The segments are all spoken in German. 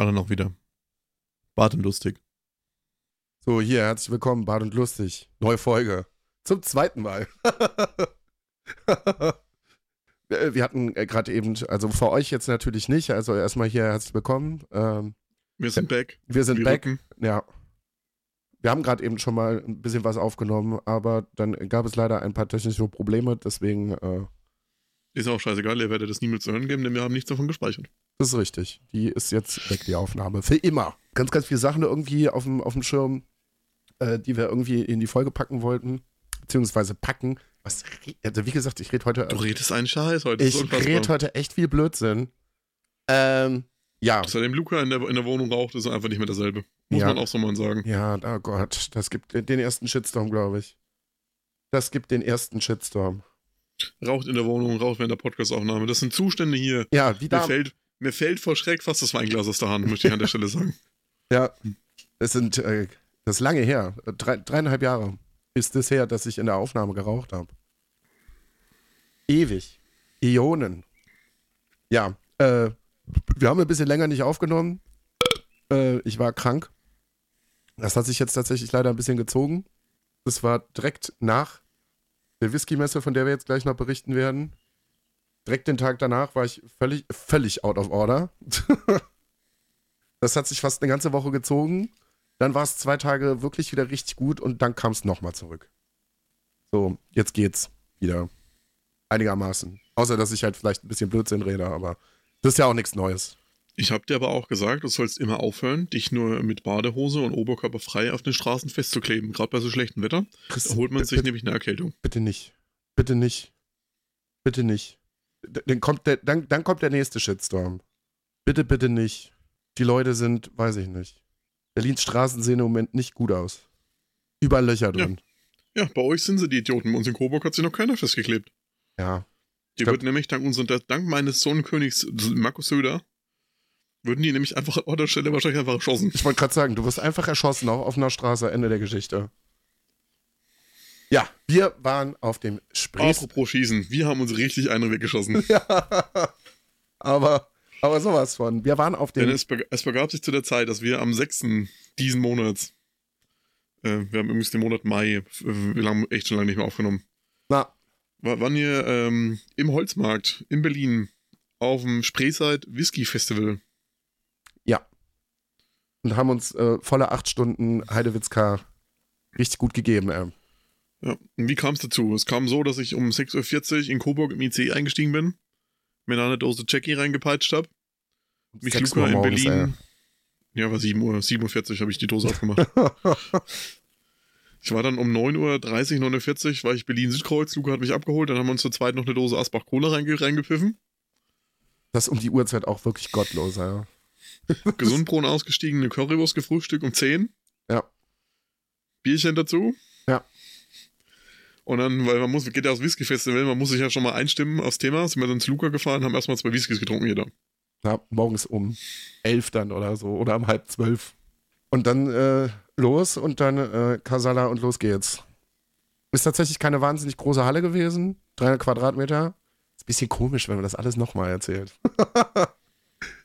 Alle noch wieder. Bart und lustig. So, hier, herzlich willkommen, Bart und Lustig. Neue Folge. Zum zweiten Mal. Wir hatten äh, gerade eben, also für euch jetzt natürlich nicht, also erstmal hier herzlich willkommen. Ähm, Wir sind back. wir sind Wir back. rücken. Ja. Wir haben gerade eben schon mal ein bisschen was aufgenommen, aber dann gab es leider ein paar technische Probleme, deswegen, äh, Ist auch scheißegal, ihr werdet das niemals zu hören geben, denn wir haben nichts davon gespeichert. das ist richtig. Die ist jetzt weg, die Aufnahme. Für immer. Ganz, ganz viele Sachen irgendwie auf dem, auf dem Schirm, äh, die wir irgendwie in die Folge packen wollten, beziehungsweise packen. Was, also wie gesagt, ich rede heute. Du redest einen Scheiß heute. Ich rede heute echt viel Blödsinn. Ähm, ja. Seitdem Luca in der, in der Wohnung raucht, ist er einfach nicht mehr dasselbe. Muss Ja. man auch so mal sagen. Ja, oh Gott, das gibt den ersten Shitstorm, glaube ich. Das gibt den ersten Shitstorm. Raucht in der Wohnung, raucht während der Podcastaufnahme. Das sind Zustände hier. Ja, wie Mir fällt, mir fällt vor Schreck fast das Weinglas aus der Hand, möchte ich an der Stelle sagen. Ja, es sind, äh, das ist lange her. Drei, dreieinhalb Jahre ist es her, dass ich in der Aufnahme geraucht habe. Ewig. Ionen. Ja, äh, wir haben ein bisschen länger nicht aufgenommen. Äh, ich war krank. Das hat sich jetzt tatsächlich leider ein bisschen gezogen. Das war direkt nach der Whisky-Messe, von der wir jetzt gleich noch berichten werden. Direkt den Tag danach war ich völlig, völlig out of order. das hat sich fast eine ganze Woche gezogen. Dann war es zwei Tage wirklich wieder richtig gut und dann kam es nochmal zurück. So, jetzt geht's wieder. Einigermaßen. Außer, dass ich halt vielleicht ein bisschen Blödsinn rede, aber das ist ja auch nichts Neues. Ich habe dir aber auch gesagt, du sollst immer aufhören, dich nur mit Badehose und Oberkörper frei auf den Straßen festzukleben. Gerade bei so schlechtem Wetter. Chris, Da holt man sich nämlich eine Erkältung. bitte nicht. Bitte nicht. Bitte nicht. Dann kommt, der, dann, dann kommt der nächste Shitstorm. Bitte, bitte nicht. Die Leute sind, weiß ich nicht. Berlins Straßen sehen im Moment nicht gut aus. Überall Löcher drin. Ja, bei euch sind sie die Idioten. Bei uns in Coburg hat sich noch keiner festgeklebt. Ja. Die glaub- wird nämlich dank, unser, dank meines Sonnenkönigs Markus Söder, würden die nämlich einfach an der Stelle wahrscheinlich einfach erschossen. Ich wollte gerade sagen, du wirst einfach erschossen auf offener Straße, Ende der Geschichte. Ja, wir waren auf dem Spree. Apropos Schießen, wir haben uns richtig einen weggeschossen. ja. aber, aber sowas von. Wir waren auf Denn dem. es, beg- es begab sich zu der Zeit, dass wir am 6. diesen Monats, äh, wir haben übrigens den Monat Mai, äh, wir haben echt schon lange nicht mehr aufgenommen, Na, war, waren wir ähm, im Holzmarkt in Berlin auf dem Spreeside Whisky Festival. Und haben uns äh, volle acht Stunden Heidewitzka richtig gut gegeben. Ey. Ja. Und wie kam es dazu? Es kam so, dass ich um 6.40 Uhr in Coburg im IC eingestiegen bin, mir da eine Dose Jackie reingepeitscht habe, mich Luca Uhr in morgens, Berlin. Ja, war 7 Uhr, 47 habe ich die Dose aufgemacht. Ich war dann um 9.30 Uhr, 49 war ich Berlin-Südkreuz, Luca hat mich abgeholt, dann haben wir uns zur zweit noch eine Dose Asbach Cola reinge reingepfiffen. Das ist um die Uhrzeit auch wirklich gottlos. Ja. Gesundbrunnen ausgestiegen, eine Currywurst gefrühstückt um 10. Ja. Bierchen dazu. Ja. Und dann, weil man muss, geht ja aufs Whisky-Festival, man muss sich ja schon mal einstimmen aufs Thema, sind wir dann zu Luca gefahren, haben erstmal zwei Whiskys getrunken jeder. Ja, morgens um elf dann oder so oder um halb zwölf. Und dann äh, los und dann äh, Kasala und los geht's. Ist tatsächlich keine wahnsinnig große Halle gewesen. 300 Quadratmeter. Ist ein bisschen komisch, wenn man das alles nochmal erzählt.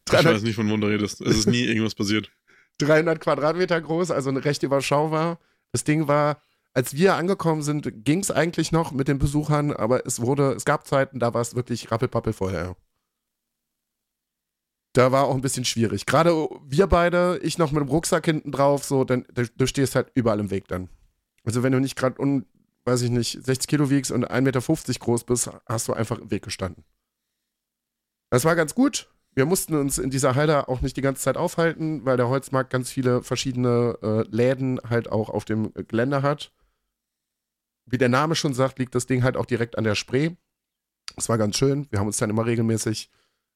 Ich 300, weiß nicht, von wann du redest. Es ist nie irgendwas passiert. 300 Quadratmeter groß, also recht überschaubar. Das Ding war, als wir angekommen sind, ging es eigentlich noch mit den Besuchern, aber es wurde, es gab Zeiten, da war es wirklich rappelpappel vorher. Da war auch ein bisschen schwierig. Gerade wir beide, ich noch mit dem Rucksack hinten drauf, so, dann, du, du stehst halt überall im Weg dann. Also wenn du nicht gerade, un, weiß ich nicht, 60 Kilo wiegst und 1,50 Meter groß bist, hast du einfach im Weg gestanden. Das war ganz gut. Wir mussten uns in dieser Halle auch nicht die ganze Zeit aufhalten, weil der Holzmarkt ganz viele verschiedene äh, Läden halt auch auf dem Gelände hat. Wie der Name schon sagt, liegt das Ding halt auch direkt an der Spree. Das war ganz schön. Wir haben uns dann immer regelmäßig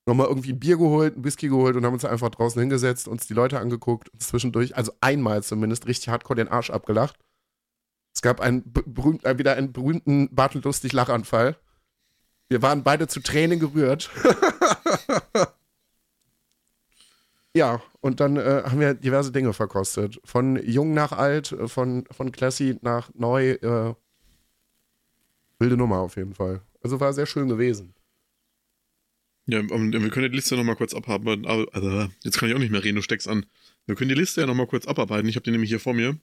nochmal irgendwie ein Bier geholt, ein Whisky geholt und haben uns einfach draußen hingesetzt, uns die Leute angeguckt und zwischendurch, also einmal zumindest, richtig hardcore den Arsch abgelacht. Es gab einen be- berühmt, äh, wieder einen berühmten bartellustig Lachanfall. Wir waren beide zu Tränen gerührt. Ja, und dann äh, haben wir diverse Dinge verkostet. Von jung nach alt, äh, von, von classy nach neu. Äh, wilde Nummer auf jeden Fall. Also war sehr schön gewesen. Ja, ähm, wir können die Liste nochmal kurz abarbeiten. Also, jetzt kann ich auch nicht mehr reden, du steckst an. Wir können die Liste ja nochmal kurz abarbeiten. Ich habe die nämlich hier vor mir.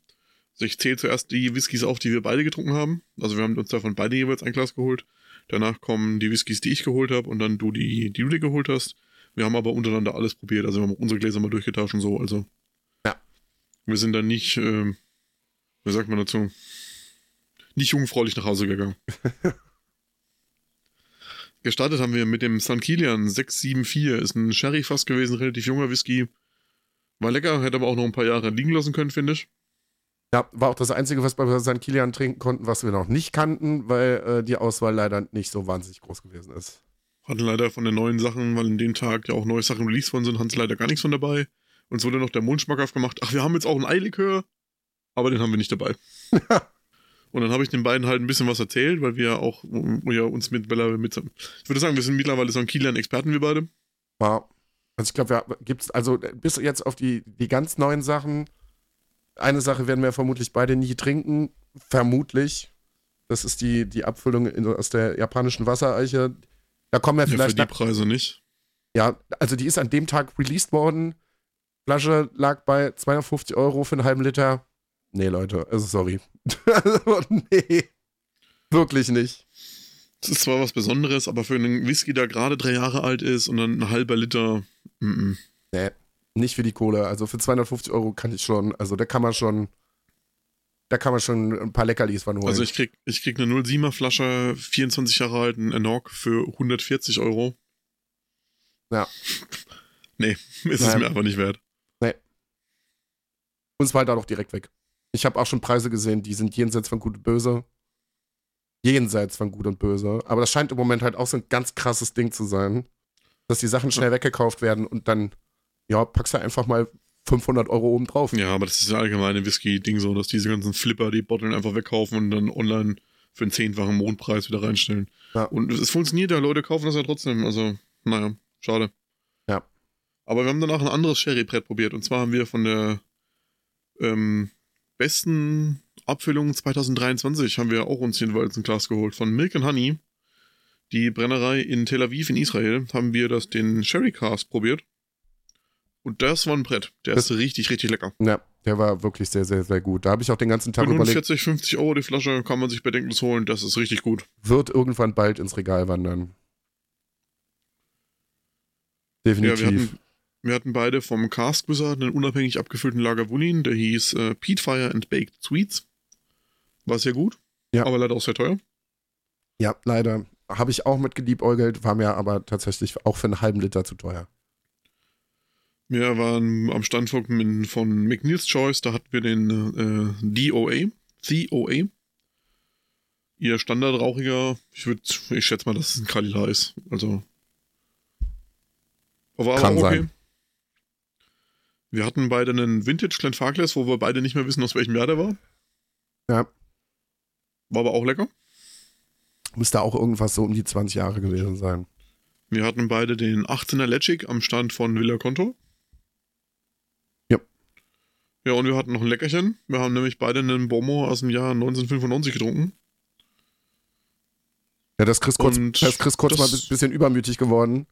Also ich zähle zuerst die Whiskys auf, die wir beide getrunken haben. Also wir haben uns davon beide jeweils ein Glas geholt. Danach kommen die Whiskys, die ich geholt habe und dann du die, die du dir geholt hast. Wir haben aber untereinander alles probiert. Also wir haben unsere Gläser mal durchgetauscht und so. Also Ja. wir sind dann nicht, äh, wie sagt man dazu, nicht jungfräulich nach Hause gegangen. Gestartet haben wir mit dem St. Kilian 674. Ist ein Sherry-Fass gewesen, relativ junger Whisky. War lecker, hätte aber auch noch ein paar Jahre liegen lassen können, finde ich. Ja, war auch das Einzige, was wir bei St. Kilian trinken konnten, was wir noch nicht kannten, weil äh, die Auswahl leider nicht so wahnsinnig groß gewesen ist. Hatten leider von den neuen Sachen, weil in dem Tag ja auch neue Sachen released worden sind, hatten sie leider gar nichts von dabei. Uns wurde noch der Mund schmackhaft gemacht. Ach, wir haben jetzt auch einen Eilikör, aber den haben wir nicht dabei. Und dann habe ich den beiden halt ein bisschen was erzählt, weil wir auch ja, uns mit Bella mit. Ich würde sagen, wir sind mittlerweile so ein Kilian Experten, wir beide. Ja. Also ich glaube, gibt es also bis jetzt auf die, die ganz neuen Sachen. Eine Sache werden wir vermutlich beide nie trinken. Vermutlich. Das ist die, die Abfüllung in, aus der japanischen Wassereiche. Da kommen wir vielleicht. Ja, für die Preise nicht. Ja, also die ist an dem Tag released worden. Flasche lag bei 250 Euro für einen halben Liter. Nee, Leute, also sorry. also, nee. Wirklich nicht. Das ist zwar was Besonderes, aber für einen Whisky, der gerade drei Jahre alt ist und dann ein halber Liter. Mm -mm. Nee, nicht für die Kohle. Also für 250 Euro kann ich schon, also da kann man schon, da kann man schon ein paar Leckerlis von holen. Also ich krieg, ich krieg eine 07er Flasche, 24 Jahre alten Enoch für 140 Euro. Ja. Nee, ist es mir aber nicht wert. Nee. Und es war halt auch direkt weg. Ich habe auch schon Preise gesehen, die sind jenseits von Gut und Böse. Jenseits von Gut und Böse. Aber das scheint im Moment halt auch so ein ganz krasses Ding zu sein, dass die Sachen schnell weggekauft werden und dann, ja, packst du einfach mal 500 Euro oben drauf. Ja, aber das ist ja allgemein ein Whisky-Ding so, dass diese ganzen Flipper die Botteln einfach wegkaufen und dann online für einen zehnfachen Mondpreis wieder reinstellen. Ja. Und es funktioniert ja, Leute kaufen das ja trotzdem. Also, naja, schade. Ja. Aber wir haben danach ein anderes Sherry-Brett probiert. Und zwar haben wir von der ähm, besten Abfüllung 2023 haben wir auch uns jedenfalls ein Glas geholt. Von Milk and Honey. Die Brennerei in Tel Aviv in Israel haben wir das den Sherry Cast probiert. Und das war ein Brett. Der Das- ist richtig, richtig lecker. Ja, der war wirklich sehr, sehr, sehr gut. Da habe ich auch den ganzen Tag überlegt, 45, 50 Euro die Flasche kann man sich bedenkenlos holen. Das ist richtig gut. wird irgendwann bald ins Regal wandern. Ja, Definitiv. wir hatten, wir hatten beide vom Cask Wizard einen unabhängig abgefüllten Lagavulin. Der hieß äh, Peat Fire and Baked Sweets. War sehr gut. Ja. Aber leider auch sehr teuer. ja, leider. Habe ich auch mit geliebäugelt, war mir aber tatsächlich auch für einen halben Liter zu teuer. Wir waren am Stand von, von McNeil's Choice. Da hatten wir den äh, DOA. COA. Ihr standardrauchiger. Ich würde, ich schätze mal, dass es ein Kalila ist. Also. Aber, Kann aber okay. sein. Wir hatten beide einen Vintage Glenfarclas, wo wir beide nicht mehr wissen, aus welchem Jahr der war. Ja. War aber auch lecker. Müsste auch irgendwas so um die 20 Jahre gewesen sein. Wir hatten beide den 18er Legic am Stand von Villa Conto. Ja. Und wir hatten noch ein Leckerchen. Wir haben nämlich beide einen Bomo aus dem Jahr 1995 getrunken. Ja, das ist Chris kurz, Und das ist Chris kurz das- mal ein bisschen übermütig geworden.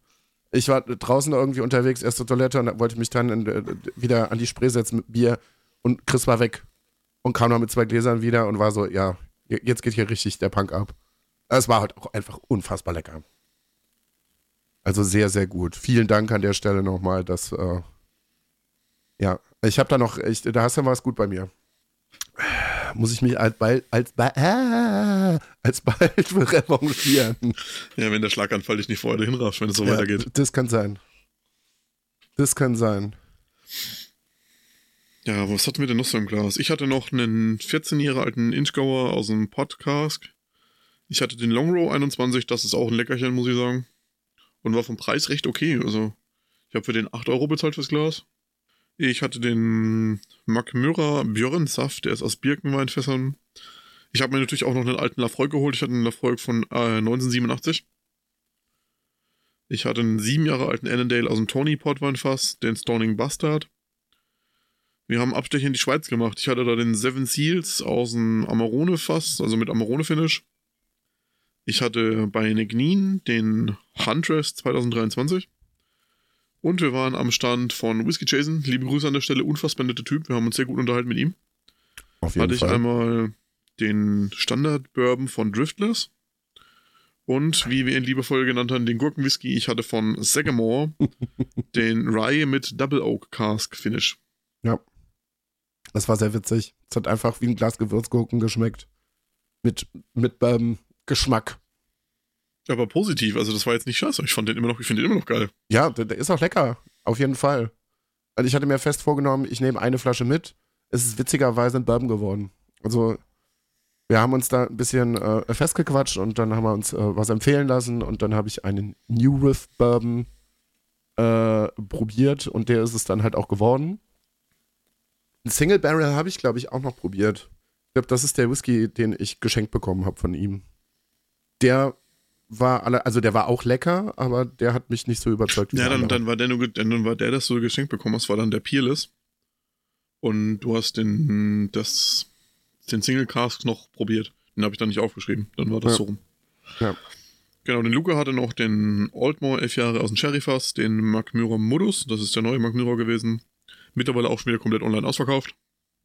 Ich war draußen irgendwie unterwegs, erst zur Toilette und wollte mich dann in, äh, wieder an die Spree setzen mit Bier und Chris war weg und kam noch mit zwei Gläsern wieder und war so, ja, jetzt geht hier richtig der Punk ab. Es war halt auch einfach unfassbar lecker. Also sehr, sehr gut. Vielen Dank an der Stelle nochmal, dass, äh, ja, ich habe da noch, ich, da hast du was gut bei mir. Muss ich mich als bald, als, ba- ah, als bald revanchieren. Ja, wenn der Schlaganfall dich nicht vorher dahin rafft, wenn es so Ja, weitergeht. Das kann sein. Das kann sein. Ja, was hatten wir denn noch so im Glas? Ich hatte noch einen 14 Jahre alten Inchgauer aus dem Podcast. Ich hatte den Long Row 21, das ist auch ein Leckerchen, muss ich sagen. Und war vom Preis recht okay. Also, ich habe für den 8 Euro bezahlt fürs Glas. Ich hatte den Macmyra Björnsaft, der ist aus Birkenweinfässern. Ich habe mir natürlich auch noch einen alten Lafroig geholt. Ich hatte einen Lafroig von äh, 1987. Ich hatte einen sieben Jahre alten Annandale aus dem Tony Portweinfass, den Stoning Bastard. Wir haben Abstecher in die Schweiz gemacht. Ich hatte da den Seven Seals aus dem Amarone-Fass, also mit Amarone-Finish. Ich hatte bei Negnin den Huntress 2023. Und wir waren am Stand von Whiskey Jason. Liebe Grüße an der Stelle, unfassbar netter Typ. Wir haben uns sehr gut unterhalten mit ihm. Auf jeden Hatte ich Fall. einmal den Standard Bourbon von Driftless. Und wie wir ihn liebevoll genannt haben, den Gurkenwhisky. Ich hatte von Sagamore den Rye mit Double Oak Cask Finish. Das war sehr witzig. Es hat einfach wie ein Glas Gewürzgurken geschmeckt. Mit, mit ähm, Geschmack. Aber positiv, also das war jetzt nicht scheiße. Ich fand den immer noch, ich finde den immer noch geil. Ja, der, der ist auch lecker. Auf jeden Fall. Also ich hatte mir fest vorgenommen, ich nehme eine Flasche mit. Es ist witzigerweise ein Bourbon geworden. Also wir haben uns da ein bisschen äh, festgequatscht und dann haben wir uns äh, was empfehlen lassen und dann habe ich einen New Riff Bourbon äh, probiert und der ist es dann halt auch geworden. Ein Single Barrel habe ich, glaube ich, auch noch probiert. Ich glaube, das ist der Whisky, den ich geschenkt bekommen habe von ihm. Der war alle, also der war auch lecker, aber der hat mich nicht so überzeugt Ja, dann, dann, war der dann war der, das du geschenkt bekommen hast, war dann der Peerless. Und du hast den, das, den Single Cask noch probiert. Den habe ich dann nicht aufgeschrieben. Dann war das Ja. so rum. Ja. Genau, den Luca hatte noch den Oldmore, elf Jahre aus dem Sherryfass, den Magmyra Modus, das ist der neue Magmyra gewesen. Mittlerweile auch schon wieder komplett online ausverkauft.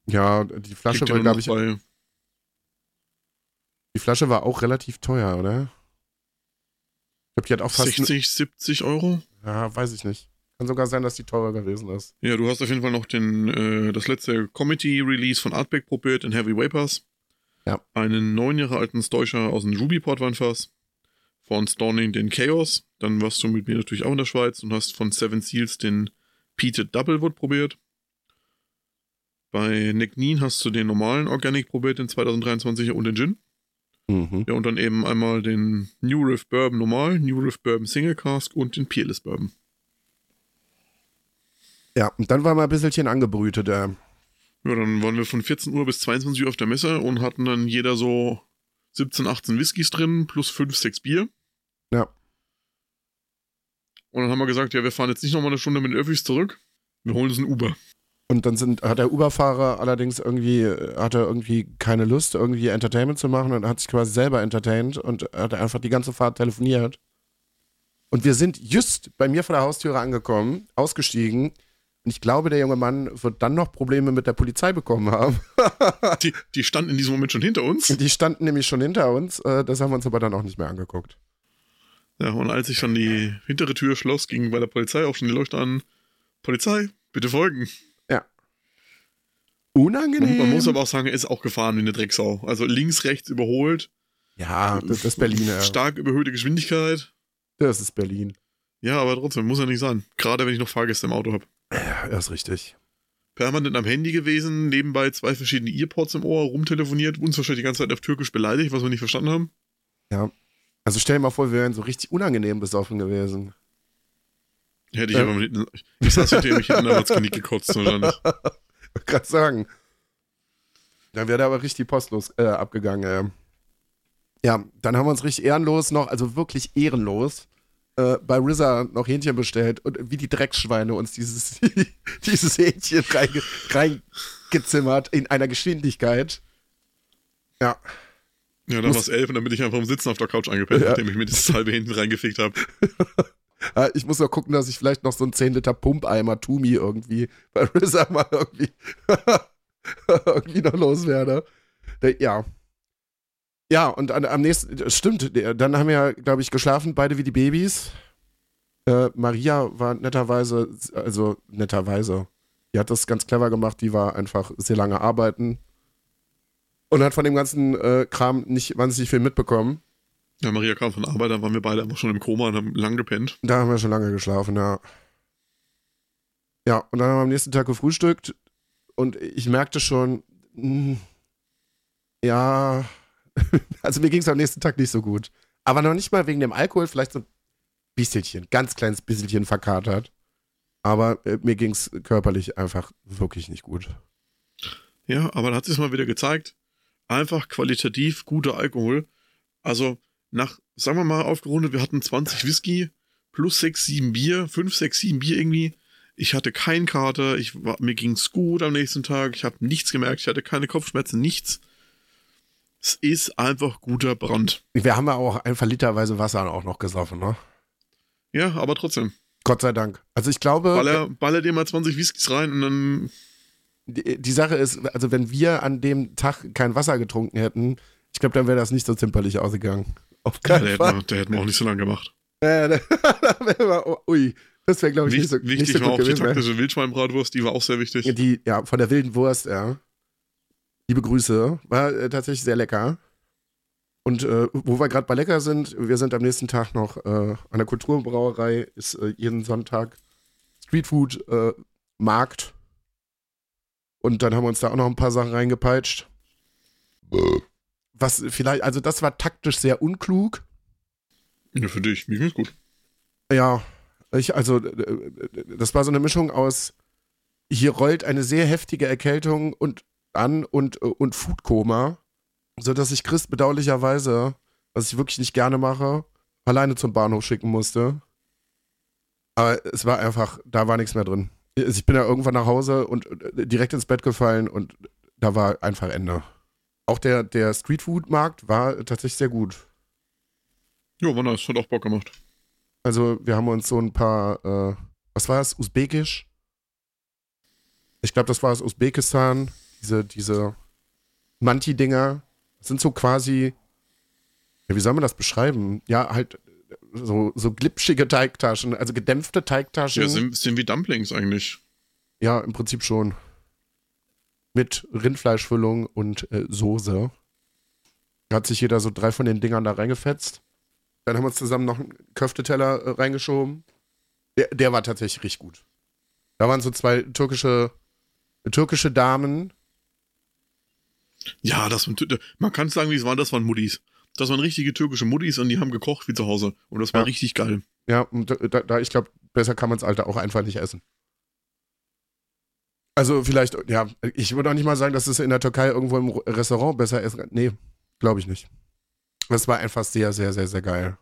Ja, die Flasche Kriegt war, glaube ich, bei, die Flasche war auch relativ teuer, oder? Glaube, die hat auch fast. 60, 70 Euro. ja, weiß ich nicht. Kann sogar sein, dass die teurer gewesen ist. Ja, du hast auf jeden Fall noch den, äh, das letzte Committee-Release von Artback probiert, in Heavy Vapors. Ja. Einen neun Jahre alten Stoicher aus dem Ruby Portweinfass. Von Storning den Chaos. Dann warst du mit mir natürlich auch in der Schweiz und hast von Seven Seals den Peated Doublewood probiert. Bei Nick Neen hast du den normalen Organic probiert, den 2023er und den Gin. Mhm. Ja, und dann eben einmal den New Riff Bourbon normal, New Riff Bourbon Single Cask und den Peerless Bourbon. Ja, und dann war mal ein bisschen angebrütet. Äh. Ja, dann waren wir von 14 Uhr bis 22 Uhr auf der Messe und hatten dann jeder so 17, 18 Whiskys drin, plus 5, 6 Bier. Ja. Und dann haben wir gesagt, ja, wir fahren jetzt nicht nochmal eine Stunde mit den Öffis zurück. Wir holen uns ein Uber. Und dann sind, hat der Uberfahrer allerdings irgendwie, hatte irgendwie keine Lust, irgendwie Entertainment zu machen und hat sich quasi selber entertained und hat einfach die ganze Fahrt telefoniert. Und wir sind just bei mir vor der Haustüre angekommen, ausgestiegen. Und ich glaube, der junge Mann wird dann noch Probleme mit der Polizei bekommen haben. Die, die standen in diesem Moment schon hinter uns. Die standen nämlich schon hinter uns. äh, Das haben wir uns aber dann auch nicht mehr angeguckt. Ja, und als ich dann die hintere Tür schloss, ging bei der Polizei auch schon die Leuchte an. Polizei, bitte folgen. Unangenehm. Man, man muss aber auch sagen, er ist auch gefahren wie eine Drecksau. Also links, rechts überholt. ja, das ist Berlin. Ja. Stark überhöhte Geschwindigkeit. Das ist Berlin. Ja, aber trotzdem, muss ja nicht sein. Gerade wenn ich noch Fahrgäste im Auto habe. Ja, das ist richtig. permanent am Handy gewesen, nebenbei zwei verschiedene Earpods im Ohr, rumtelefoniert, uns wahrscheinlich die ganze Zeit auf Türkisch beleidigt, was wir nicht verstanden haben. Also stell dir mal vor, wir wären so richtig unangenehm besoffen gewesen. Hätte ich Ja. aber mit hinten, ich saß hinter ihm, ich hätte aber Knick gekotzt, wahrscheinlich. Wollte gerade sagen. Dann wäre da aber richtig postlos äh, abgegangen. Äh. Ja, dann haben wir uns richtig ehrenlos noch, also wirklich ehrenlos, äh, bei RZA noch Hähnchen bestellt und wie die Drecksschweine uns dieses, dieses Hähnchen reinge, reingezimmert in einer Geschwindigkeit. Ja, Ja, dann war es elf und dann bin ich einfach im Sitzen auf der Couch eingepennt, Ja. nachdem ich mir das halbe hinten reingefickt habe. Äh, ich muss noch gucken, dass ich vielleicht noch so einen 10 Liter Pumpeimer Tumi irgendwie bei RZA mal irgendwie, irgendwie noch loswerde. Ja. Ja, und an, am nächsten, stimmt, dann haben wir ja, glaube ich, geschlafen, beide wie die Babys. Äh, Maria war netterweise, also netterweise, die hat das ganz clever gemacht, die war einfach sehr lange arbeiten und hat von dem ganzen äh, Kram nicht wahnsinnig viel mitbekommen. Ja, Maria kam von Arbeit, dann waren wir beide einfach schon im Koma und haben lang gepennt. Da haben wir schon lange geschlafen, ja. Ja, und dann haben wir am nächsten Tag gefrühstückt und ich merkte schon, mh, ja, also mir ging es am nächsten Tag nicht so gut. Aber noch nicht mal wegen dem Alkohol, vielleicht so ein bisschen, ganz kleines bisschen verkatert. Aber äh, mir ging es körperlich einfach wirklich nicht gut. Ja, aber da hat sich mal wieder gezeigt, einfach qualitativ guter Alkohol. Also nach, sagen wir mal, aufgerundet, wir hatten 20 Whisky plus 6, 7 Bier, 5, 6, 7 Bier irgendwie. Ich hatte keinen Kater, ich war, mir ging's gut am nächsten Tag, ich habe nichts gemerkt, ich hatte keine Kopfschmerzen, nichts. Es ist einfach guter Brand. Wir haben ja auch einfach literweise Wasser auch noch gesoffen, ne? Ja, aber trotzdem. Gott sei Dank. Also ich glaube. Baller, baller dir mal 20 Whiskys rein und dann. Die, die Sache ist, also wenn wir an dem Tag kein Wasser getrunken hätten, ich glaube, dann wäre das nicht so zimperlich ausgegangen. Auf keinen ja, der, Fall. Hätten wir, der hätten wir auch nicht so lange gemacht. Ja, da, wir, ui, das wäre, glaube ich, nicht so, wichtig nicht so war auch gewesen, die taktische Wildschweinbratwurst, die war auch sehr wichtig. Die, ja, von der wilden Wurst, ja. Liebe Grüße. War äh, tatsächlich sehr lecker. Und äh, wo wir gerade bei lecker sind, wir sind am nächsten Tag noch äh, an der Kulturbrauerei, ist äh, jeden Sonntag Streetfood äh, Markt. Und dann haben wir uns da auch noch ein paar Sachen reingepeitscht. Was vielleicht, also das war taktisch sehr unklug. Ja, für dich, mir ging's gut. Ja, ich, also das war so eine Mischung aus, hier rollt eine sehr heftige Erkältung und an und, und Foodkoma, sodass ich Chris bedauerlicherweise, was ich wirklich nicht gerne mache, alleine zum Bahnhof schicken musste. Aber es war einfach, da war nichts mehr drin. Ich bin ja irgendwann nach Hause und direkt ins Bett gefallen und da war einfach Ende. Auch der, der Streetfood-Markt war tatsächlich sehr gut. Ja, war nice, hat auch Bock gemacht. Also, wir haben uns so ein paar, äh, was war es, Usbekisch? Ich glaube, das war aus Usbekistan diese, diese Manti-Dinger sind so quasi, ja, wie soll man das beschreiben? Ja, halt so, so glitschige Teigtaschen, also gedämpfte Teigtaschen. Ja, sind, sind wie Dumplings eigentlich. Ja, im Prinzip schon. Mit Rindfleischfüllung und äh, Soße. Da hat sich jeder so drei von den Dingern da reingefetzt. Dann haben wir uns zusammen noch einen Köfteteller äh, reingeschoben. Der, der war tatsächlich richtig gut. Da waren so zwei türkische, türkische Damen, ja, das man kann sagen, wie es war, das waren Muttis. Das waren richtige türkische Muttis und die haben gekocht wie zu Hause. Und das war ja. richtig geil. Ja, und da, da ich glaube, besser kann man es Alter auch einfach nicht essen. Also vielleicht, ja, ich würde auch nicht mal sagen, dass es in der Türkei irgendwo im Restaurant besser ist. Nee, glaube ich nicht. Das war einfach sehr, sehr, sehr, sehr geil.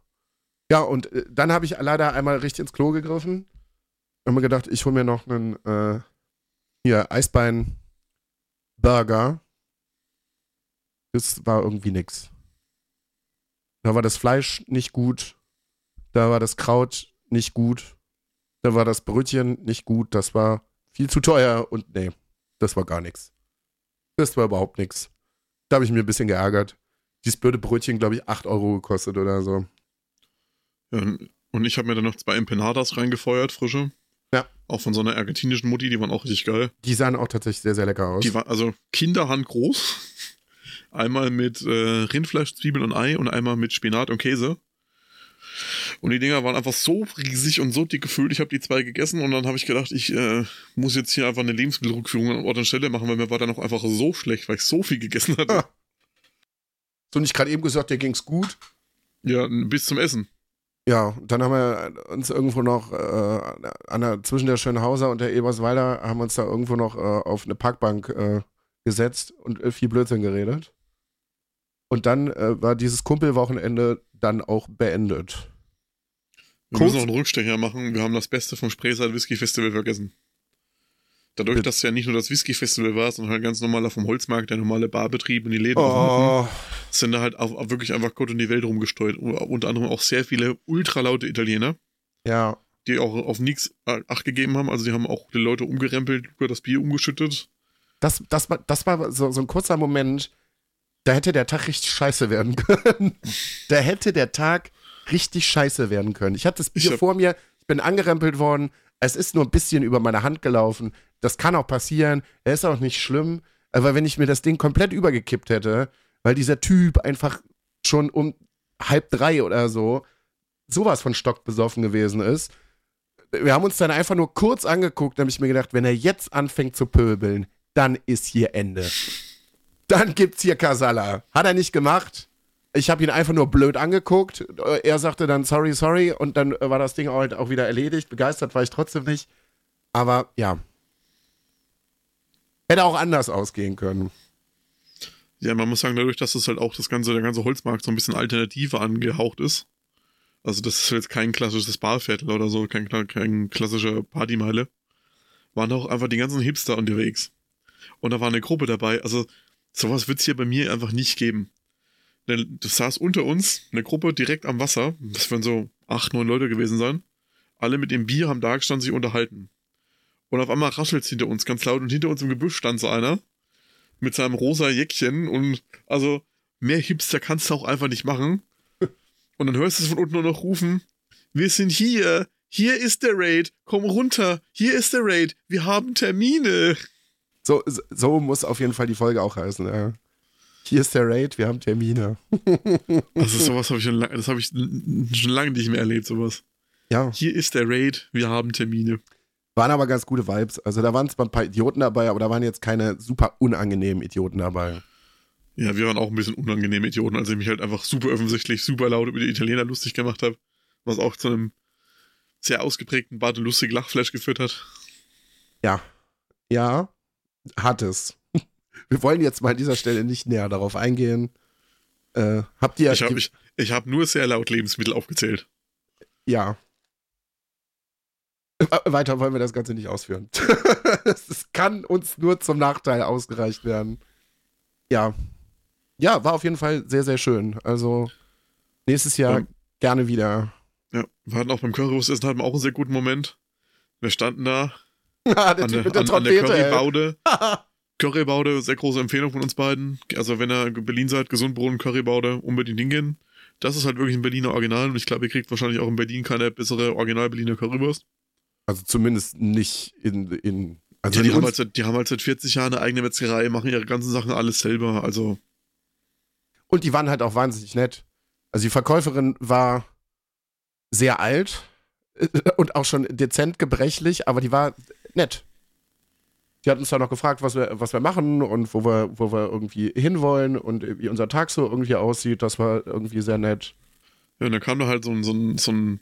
Ja, und äh, dann habe ich leider einmal richtig ins Klo gegriffen. Und mir gedacht, ich hole mir noch einen äh, hier Eisbein-Burger das war irgendwie nix. Da war das Fleisch nicht gut, da war das Kraut nicht gut, da war das Brötchen nicht gut, das war viel zu teuer und nee, das war gar nichts. Das war überhaupt nichts. Da habe ich mir ein bisschen geärgert. Dieses blöde Brötchen, glaube ich, 8 Euro gekostet oder so. Ja, und ich habe mir dann noch zwei Empanadas reingefeuert, frische. Ja. Auch von so einer argentinischen Mutti, die waren auch richtig geil. Die sahen auch tatsächlich sehr, sehr lecker aus. Die waren also Kinderhand groß. Einmal mit äh, Rindfleisch, Zwiebeln und Ei und einmal mit Spinat und Käse. Und die Dinger waren einfach so riesig und so dick gefüllt. Ich habe die zwei gegessen und dann habe ich gedacht, ich äh, muss jetzt hier einfach eine Lebensmittelrückführung an Ort und Stelle machen, weil mir war dann auch einfach so schlecht, weil ich so viel gegessen hatte. Ah. So nicht gerade eben gesagt, dir ging's gut? Ja, bis zum Essen. Ja, dann haben wir uns irgendwo noch äh, an der, zwischen der Schönhauser und der Eberswalder haben uns da irgendwo noch äh, auf eine Parkbank äh, gesetzt und viel Blödsinn geredet. Und dann äh, war dieses Kumpelwochenende dann auch beendet. Wir Kurz müssen noch einen Rückstecher machen. Wir haben das Beste vom Spreeside Whisky Festival vergessen. Dadurch, dass es ja nicht nur das Whisky Festival war, sondern halt ganz normaler vom Holzmarkt, der normale Barbetrieb und die Läden, oh. sind da halt auch, auch wirklich einfach Gott und die Welt rumgesteuert. Unter anderem auch sehr viele ultralaute Italiener. Ja. Die auch auf nichts Acht gegeben haben. Also die haben auch die Leute umgerempelt, über das Bier umgeschüttet. Das, das, war, das war so, so ein kurzer Moment, da hätte der Tag richtig scheiße werden können. da hätte der Tag richtig scheiße werden können. Ich hatte das Bier hab... vor mir, ich bin angerempelt worden, es ist nur ein bisschen über meine Hand gelaufen. Das kann auch passieren, er ist auch nicht schlimm. Aber wenn ich mir das Ding komplett übergekippt hätte, weil dieser Typ einfach schon um halb drei oder so sowas von Stock besoffen gewesen ist, wir haben uns dann einfach nur kurz angeguckt, da habe ich mir gedacht, wenn er jetzt anfängt zu pöbeln, dann ist hier Ende dann gibt's hier Kasala. Hat er nicht gemacht. Ich habe ihn einfach nur blöd angeguckt. Er sagte dann sorry, sorry und dann war das Ding halt auch wieder erledigt. Begeistert war ich trotzdem nicht. Aber ja. Hätte auch anders ausgehen können. Ja, man muss sagen, dadurch, dass es halt auch das ganze, der ganze Holzmarkt so ein bisschen Alternative angehaucht ist. Also, das ist jetzt kein klassisches Barviertel oder so, kein, kein klassischer Partymeile. Waren auch einfach die ganzen Hipster unterwegs. Und da war eine Gruppe dabei. Also, sowas wird es hier bei mir einfach nicht geben. Das saß unter uns eine Gruppe direkt am Wasser. Das werden so acht, neun Leute gewesen sein. Alle mit dem Bier haben da gestanden, sich unterhalten. Und auf einmal raschelt's hinter uns ganz laut und hinter uns im Gebüsch stand so einer mit seinem rosa Jäckchen und also mehr Hipster kannst du auch einfach nicht machen. Und dann hörst du es von unten nur noch rufen, wir sind hier, hier ist der Raid, komm runter, hier ist der Raid, wir haben Termine. So, so muss auf jeden Fall die Folge auch heißen. Ja. Hier ist der Raid, wir haben Termine. Also sowas habe ich schon, das habe ich schon lange nicht mehr erlebt, sowas. Ja. Hier ist der Raid, wir haben Termine. Waren aber ganz gute Vibes. Also da waren zwar ein paar Idioten dabei, aber da waren jetzt keine super unangenehmen Idioten dabei. Ja, wir waren auch ein bisschen unangenehme Idioten, als ich mich halt einfach super offensichtlich, super laut über die Italiener lustig gemacht habe. Was auch zu einem sehr ausgeprägten und lustig Lachflash geführt hat. Ja. Ja, hat es. Wir wollen jetzt mal an dieser Stelle nicht näher darauf eingehen. Äh, habt ihr. Ich habe ich, ich hab nur sehr laut Lebensmittel aufgezählt. Ja. Weiter wollen wir das Ganze nicht ausführen. Es kann uns nur zum Nachteil ausgereicht werden. Ja. Ja, war auf jeden Fall sehr, sehr schön. Also nächstes Jahr Ja. gerne wieder. Ja, wir hatten auch beim Currywurstessen hatten wir auch einen sehr guten Moment. Wir standen da Ah, der an Typ der, mit der an, an der Trompete. Currybaude. Currybaude, sehr große Empfehlung von uns beiden. Also wenn ihr in Berlin seid, Gesundbrunnen, Currybaude, unbedingt hingehen. Das ist halt wirklich ein Berliner Original und ich glaube, ihr kriegt wahrscheinlich auch in Berlin keine bessere Original-Berliner Currywurst. Also zumindest nicht in. in also Ja, die, haben halt seit, die haben halt seit 40 Jahren eine eigene Metzgerei, machen ihre ganzen Sachen alles selber. Also, und die waren halt auch wahnsinnig nett. Also die Verkäuferin war sehr alt äh, und auch schon dezent gebrechlich, aber die war nett. Die hat uns dann noch gefragt, was wir, was wir machen und wo wir, wo wir irgendwie hinwollen und wie unser Tag so irgendwie aussieht. Das war irgendwie sehr nett. ja, und dann kam da halt so ein, so ein, so ein,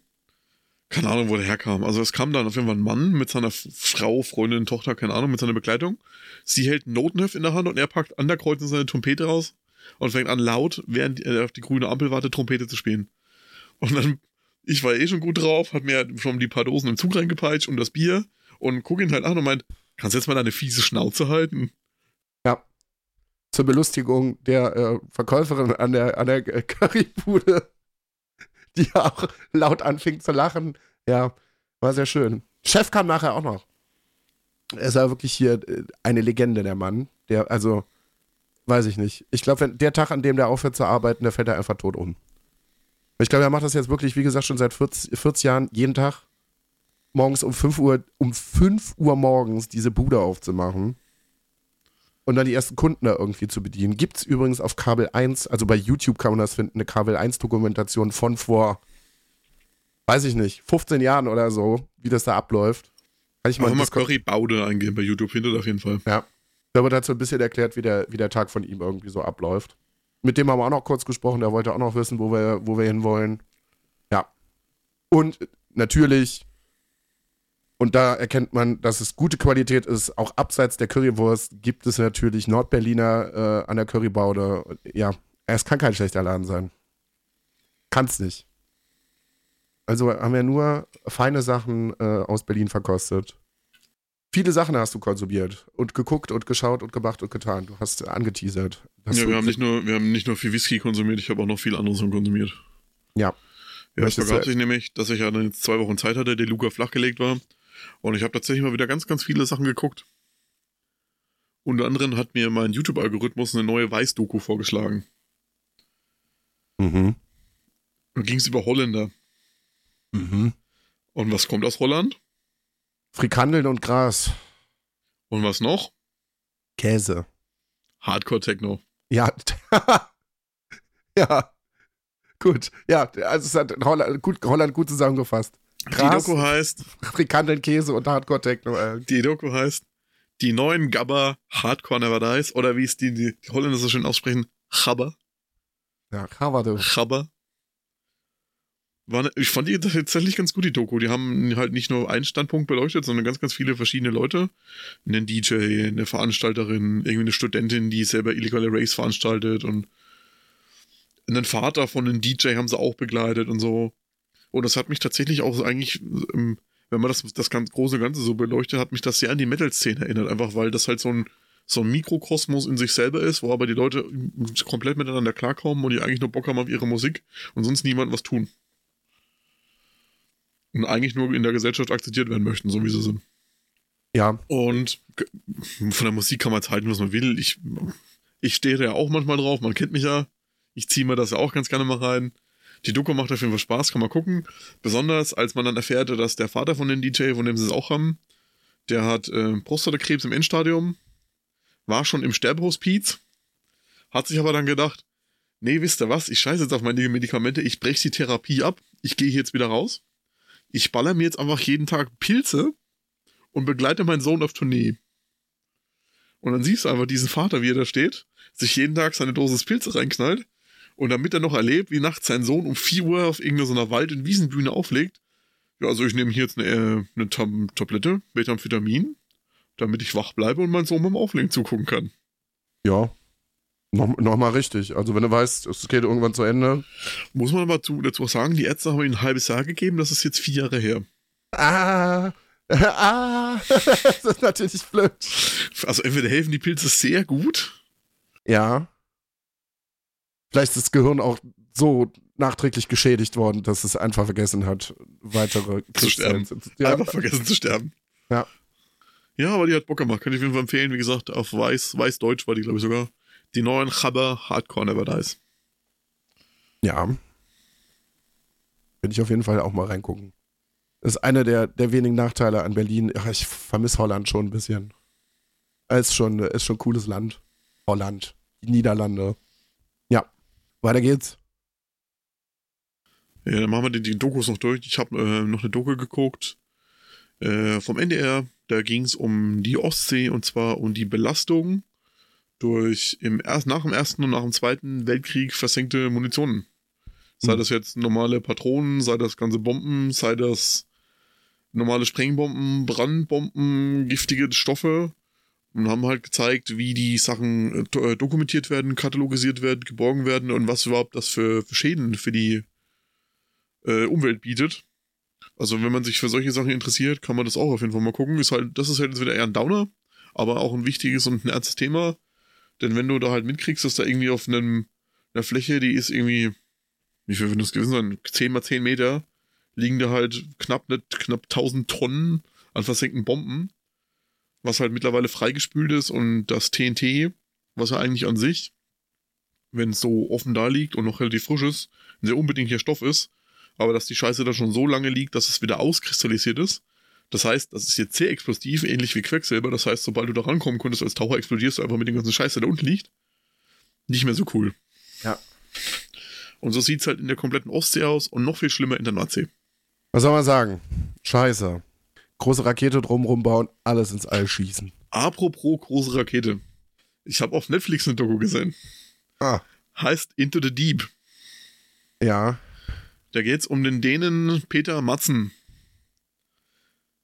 keine Ahnung, wo der herkam. Also es kam dann auf jeden Fall ein Mann mit seiner Frau, Freundin, Tochter, keine Ahnung, mit seiner Begleitung. Sie hält Notenheft in der Hand und er packt an der Kreuzung seine Trompete raus und fängt an laut, während er auf die grüne Ampel wartet, Trompete zu spielen. Und dann, ich war eh schon gut drauf, hat mir schon die paar Dosen im Zug reingepeitscht und das Bier und guck ihn halt an und meint, kannst du jetzt mal deine fiese Schnauze halten? Zur Belustigung der äh, Verkäuferin an der, an der Currybude, die auch laut anfing zu lachen. Ja, war sehr schön. Chef kam nachher auch noch. Er ist ja wirklich hier äh, eine Legende, der Mann. Der, also, weiß ich nicht. Ich glaube, der Tag, an dem der aufhört zu arbeiten, der fällt er einfach tot um. Ich glaube, er macht das jetzt wirklich, wie gesagt, schon seit 40, 40 Jahren, jeden Tag morgens um 5 Uhr, um 5 Uhr morgens diese Bude aufzumachen und dann die ersten Kunden da irgendwie zu bedienen. Gibt es übrigens auf Kabel 1, also bei YouTube kann man das finden, eine Kabel 1 Dokumentation von vor, weiß ich nicht, 15 Jahren oder so, wie das da abläuft. Kann ich mal, mal Discord- Currybaude eingehen bei YouTube, findet auf jeden Fall. ja. Da wird halt so ein bisschen erklärt, wie der, wie der Tag von ihm irgendwie so abläuft. Mit dem haben wir auch noch kurz gesprochen, der wollte auch noch wissen, wo wir, wo wir hinwollen. Ja. Und natürlich, und da erkennt man, dass es gute Qualität ist, auch abseits der Currywurst gibt es natürlich Nordberliner äh, an der Currybaude. Ja, es kann kein schlechter Laden sein. Kann's nicht. Also haben wir nur feine Sachen äh, aus Berlin verkostet. Viele Sachen hast du konsumiert und geguckt und geschaut und gemacht und getan. Du hast angeteasert. Hast ja, wir haben, nicht nur, wir haben nicht nur viel Whisky konsumiert, ich habe auch noch viel anderes konsumiert. Ja. Ja, es begab sich nämlich, dass ich ja dann jetzt zwei Wochen Zeit hatte, der Luca flachgelegt war. Und ich habe tatsächlich mal wieder ganz, ganz viele Sachen geguckt. Unter anderem hat mir mein YouTube-Algorithmus eine neue Weiß-Doku vorgeschlagen. Mhm. Da ging es über Holländer. Mhm. Und was kommt aus Holland? Frikandeln und Gras. Und was noch? Käse. Hardcore-Techno. Ja. ja. Gut. Ja, also es hat Holland gut, Holland gut zusammengefasst. Die Gras, Doku heißt, Frikandeln, Käse und Hardcore-Techno. Äh. die Doku heißt, die neuen Gabba Hardcore Never Dies, oder wie es die, die, die Holländer so schön aussprechen, Gabba. Ja. Gabba. War ne, ich fand die tatsächlich ganz gut, die Doku. Die haben halt nicht nur einen Standpunkt beleuchtet, sondern ganz, ganz viele verschiedene Leute. Einen DJ, eine Veranstalterin, irgendwie eine Studentin, die selber illegale Race veranstaltet und einen Vater von einem DJ haben sie auch begleitet und so. Und das hat mich tatsächlich auch eigentlich, ähm, wenn man das, das ganz große Ganze so beleuchtet, hat mich das sehr an die Metal-Szene erinnert. Einfach weil das halt so ein, so ein Mikrokosmos in sich selber ist, wo aber die Leute komplett miteinander klarkommen und die eigentlich nur Bock haben auf ihre Musik und sonst niemand was tun. Und eigentlich nur in der Gesellschaft akzeptiert werden möchten, so wie sie sind. Ja. Und von der Musik kann man jetzt halten, was man will. Ich, ich stehe da ja auch manchmal drauf, man kennt mich ja. Ich ziehe mir das ja auch ganz gerne mal rein. Die Doku macht auf jeden Fall Spaß, kann man gucken. Besonders, als man dann erfährt, dass der Vater von dem DJ, von dem sie es auch haben, der hat äh, Prostatakrebs im Endstadium, war schon im Sterbehospiz, hat sich aber dann gedacht, nee, wisst ihr was, ich scheiße jetzt auf meine Medikamente, ich breche die Therapie ab, ich gehe jetzt wieder raus, ich baller mir jetzt einfach jeden Tag Pilze und begleite meinen Sohn auf Tournee. Und dann siehst du einfach diesen Vater, wie er da steht, sich jeden Tag seine Dosis Pilze reinknallt und damit er noch erlebt, wie nachts sein Sohn um 4 Uhr auf irgendeiner Wald- und Wiesenbühne auflegt, ja, also ich nehme hier jetzt eine, äh, eine Tam Tablette, Betamphetamin, damit ich wach bleibe und mein Sohn beim Auflegen zugucken kann. Ja. Noch, noch mal richtig. Also wenn du weißt, es geht irgendwann zu Ende. Muss man aber zu, dazu sagen, die Ärzte haben ihm ein halbes Jahr gegeben, das ist jetzt vier Jahre her. Ah, ah, das ist natürlich blöd. Also entweder helfen die Pilze sehr gut. Ja. Vielleicht ist das Gehirn auch so nachträglich geschädigt worden, dass es einfach vergessen hat, weitere zu sterben. Ja. Einfach vergessen zu sterben. Ja. Ja, aber die hat Bock gemacht. Kann ich auf jeden Fall empfehlen. Wie gesagt, auf Weiß, Weiß-Deutsch war die, glaube ich, sogar. Die neuen Chabber Hardcore Never Dies. Ja. Will ich auf jeden Fall auch mal reingucken. Das ist einer der, der wenigen Nachteile an Berlin. Ach, ich vermisse Holland schon ein bisschen. Es ist schon, ist schon ein cooles Land. Holland. Die Niederlande. Weiter geht's. Ja, dann machen wir die, die Dokus noch durch. Ich habe äh, noch eine Doku geguckt. Äh, vom NDR, da ging es um die Ostsee und zwar um die Belastung durch im erst, nach dem Ersten und nach dem Zweiten Weltkrieg versenkte Munitionen. Sei mhm. das jetzt normale Patronen, sei das ganze Bomben, sei das normale Sprengbomben, Brandbomben, giftige Stoffe und haben halt gezeigt, wie die Sachen äh, dokumentiert werden, katalogisiert werden, geborgen werden und was überhaupt das für, für Schäden für die äh, Umwelt bietet. Also wenn man sich für solche Sachen interessiert, kann man das auch auf jeden Fall mal gucken. Ist halt, das ist halt jetzt wieder eher ein Downer, aber auch ein wichtiges und ein ernstes Thema. Denn wenn du da halt mitkriegst, dass da irgendwie auf einem, einer Fläche, die ist irgendwie, wie viel wird das gewesen sein, 10 mal 10 Meter, liegen da halt knapp, knapp 1000 Tonnen an versenkten Bomben, was halt mittlerweile freigespült ist und das TNT, was ja eigentlich an sich, wenn es so offen da liegt und noch relativ frisch ist, ein sehr unbedingter Stoff ist, aber dass die Scheiße da schon so lange liegt, dass es wieder auskristallisiert ist. Das heißt, das ist jetzt sehr explosiv, ähnlich wie Quecksilber. Das heißt, sobald du da rankommen könntest als Taucher, explodierst du einfach mit dem ganzen Scheiße, der unten liegt. Nicht mehr so cool. Ja. Und so sieht es halt in der kompletten Ostsee aus und noch viel schlimmer in der Nordsee. Was soll man sagen? Scheiße. Große Rakete drumrum bauen, alles ins All schießen. Apropos große Rakete. Ich habe auf Netflix eine Doku gesehen. Ah. Heißt Into the Deep. Ja. Da geht es um den Dänen Peter Matzen.